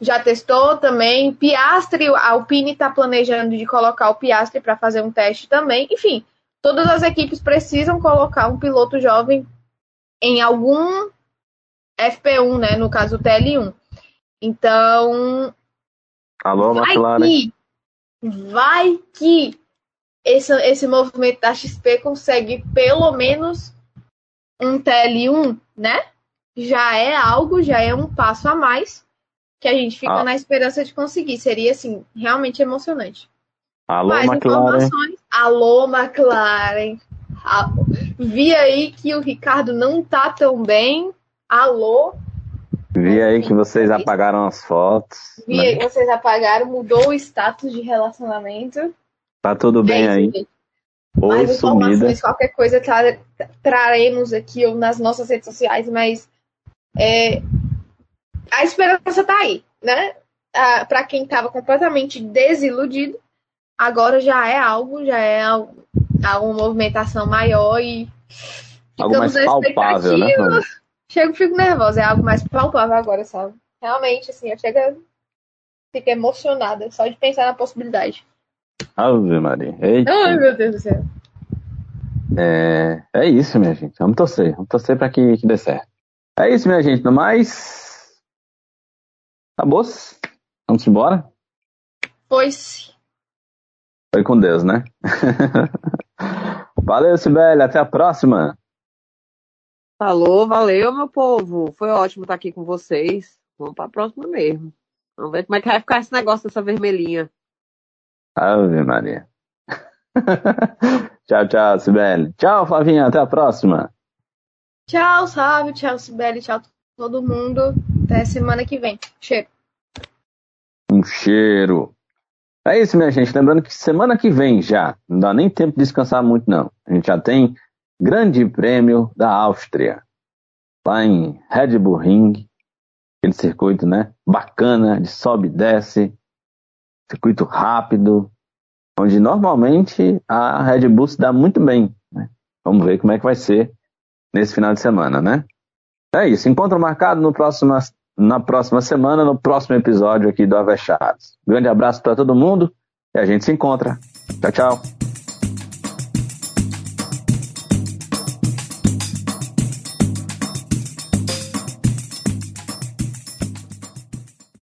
já testou também. Piastri, a Alpine está planejando de colocar o Piastri para fazer um teste também. Enfim, todas as equipes precisam colocar um piloto jovem em algum FP1, né? No caso, o TL1. Então. Alô, vai McLaren. que, vai que esse, esse movimento da XP consegue pelo menos um TL1, né? Já é algo, já é um passo a mais que a gente fica Ah. na esperança de conseguir. Seria, assim, realmente emocionante. Alô, Mais McLaren. informações. Alô, McLaren. Alô. Vi aí que o Ricardo não tá tão bem. Alô. Vi aí que vocês apagaram as fotos. Vi né? aí que vocês apagaram, mudou o status de relacionamento. Tá tudo bem É aí. gente. Oi, Mais sumida. informações, qualquer coisa tra- traremos aqui ou nas nossas redes sociais, mas é, a esperança tá aí, né? Ah, Para quem estava completamente desiludido, agora já é algo, já é algo, alguma movimentação maior e Algo mais palpável, né? Chego, fico nervosa, é algo mais palpável agora, sabe? Realmente, assim, eu chego, fico emocionada só de pensar na possibilidade. Ave Maria. Eita. Ai, meu Deus do céu. É, é isso, minha gente. Vamos torcer. Vamos torcer pra que, que dê certo. É isso, minha gente. No mais. Acabou? Vamos embora? Pois Foi com Deus, né? Valeu, Sibeli. Até a próxima. Falou, valeu, meu povo. Foi ótimo estar aqui com vocês. Vamos para a próxima mesmo. Vamos ver como é que vai ficar esse negócio dessa vermelhinha. Ave Maria. tchau, tchau, Sibeli. Tchau, Flavinha. Até a próxima. Tchau, Sábio. Tchau, Sibeli. Tchau, todo mundo. Até semana que vem. Cheiro. Um cheiro. É isso, minha gente. Lembrando que semana que vem já, não dá nem tempo de descansar muito, não. A gente já tem Grande Prêmio da Áustria, lá em Red Bull Ring, aquele circuito, né? Bacana, de sobe e desce, circuito rápido, onde normalmente a Red Bull se dá muito bem. Né? Vamos ver como é que vai ser nesse final de semana, né? É isso. Encontro marcado no próximo, na próxima semana, no próximo episódio aqui do Avechados. Grande abraço para todo mundo e a gente se encontra. Tchau, tchau.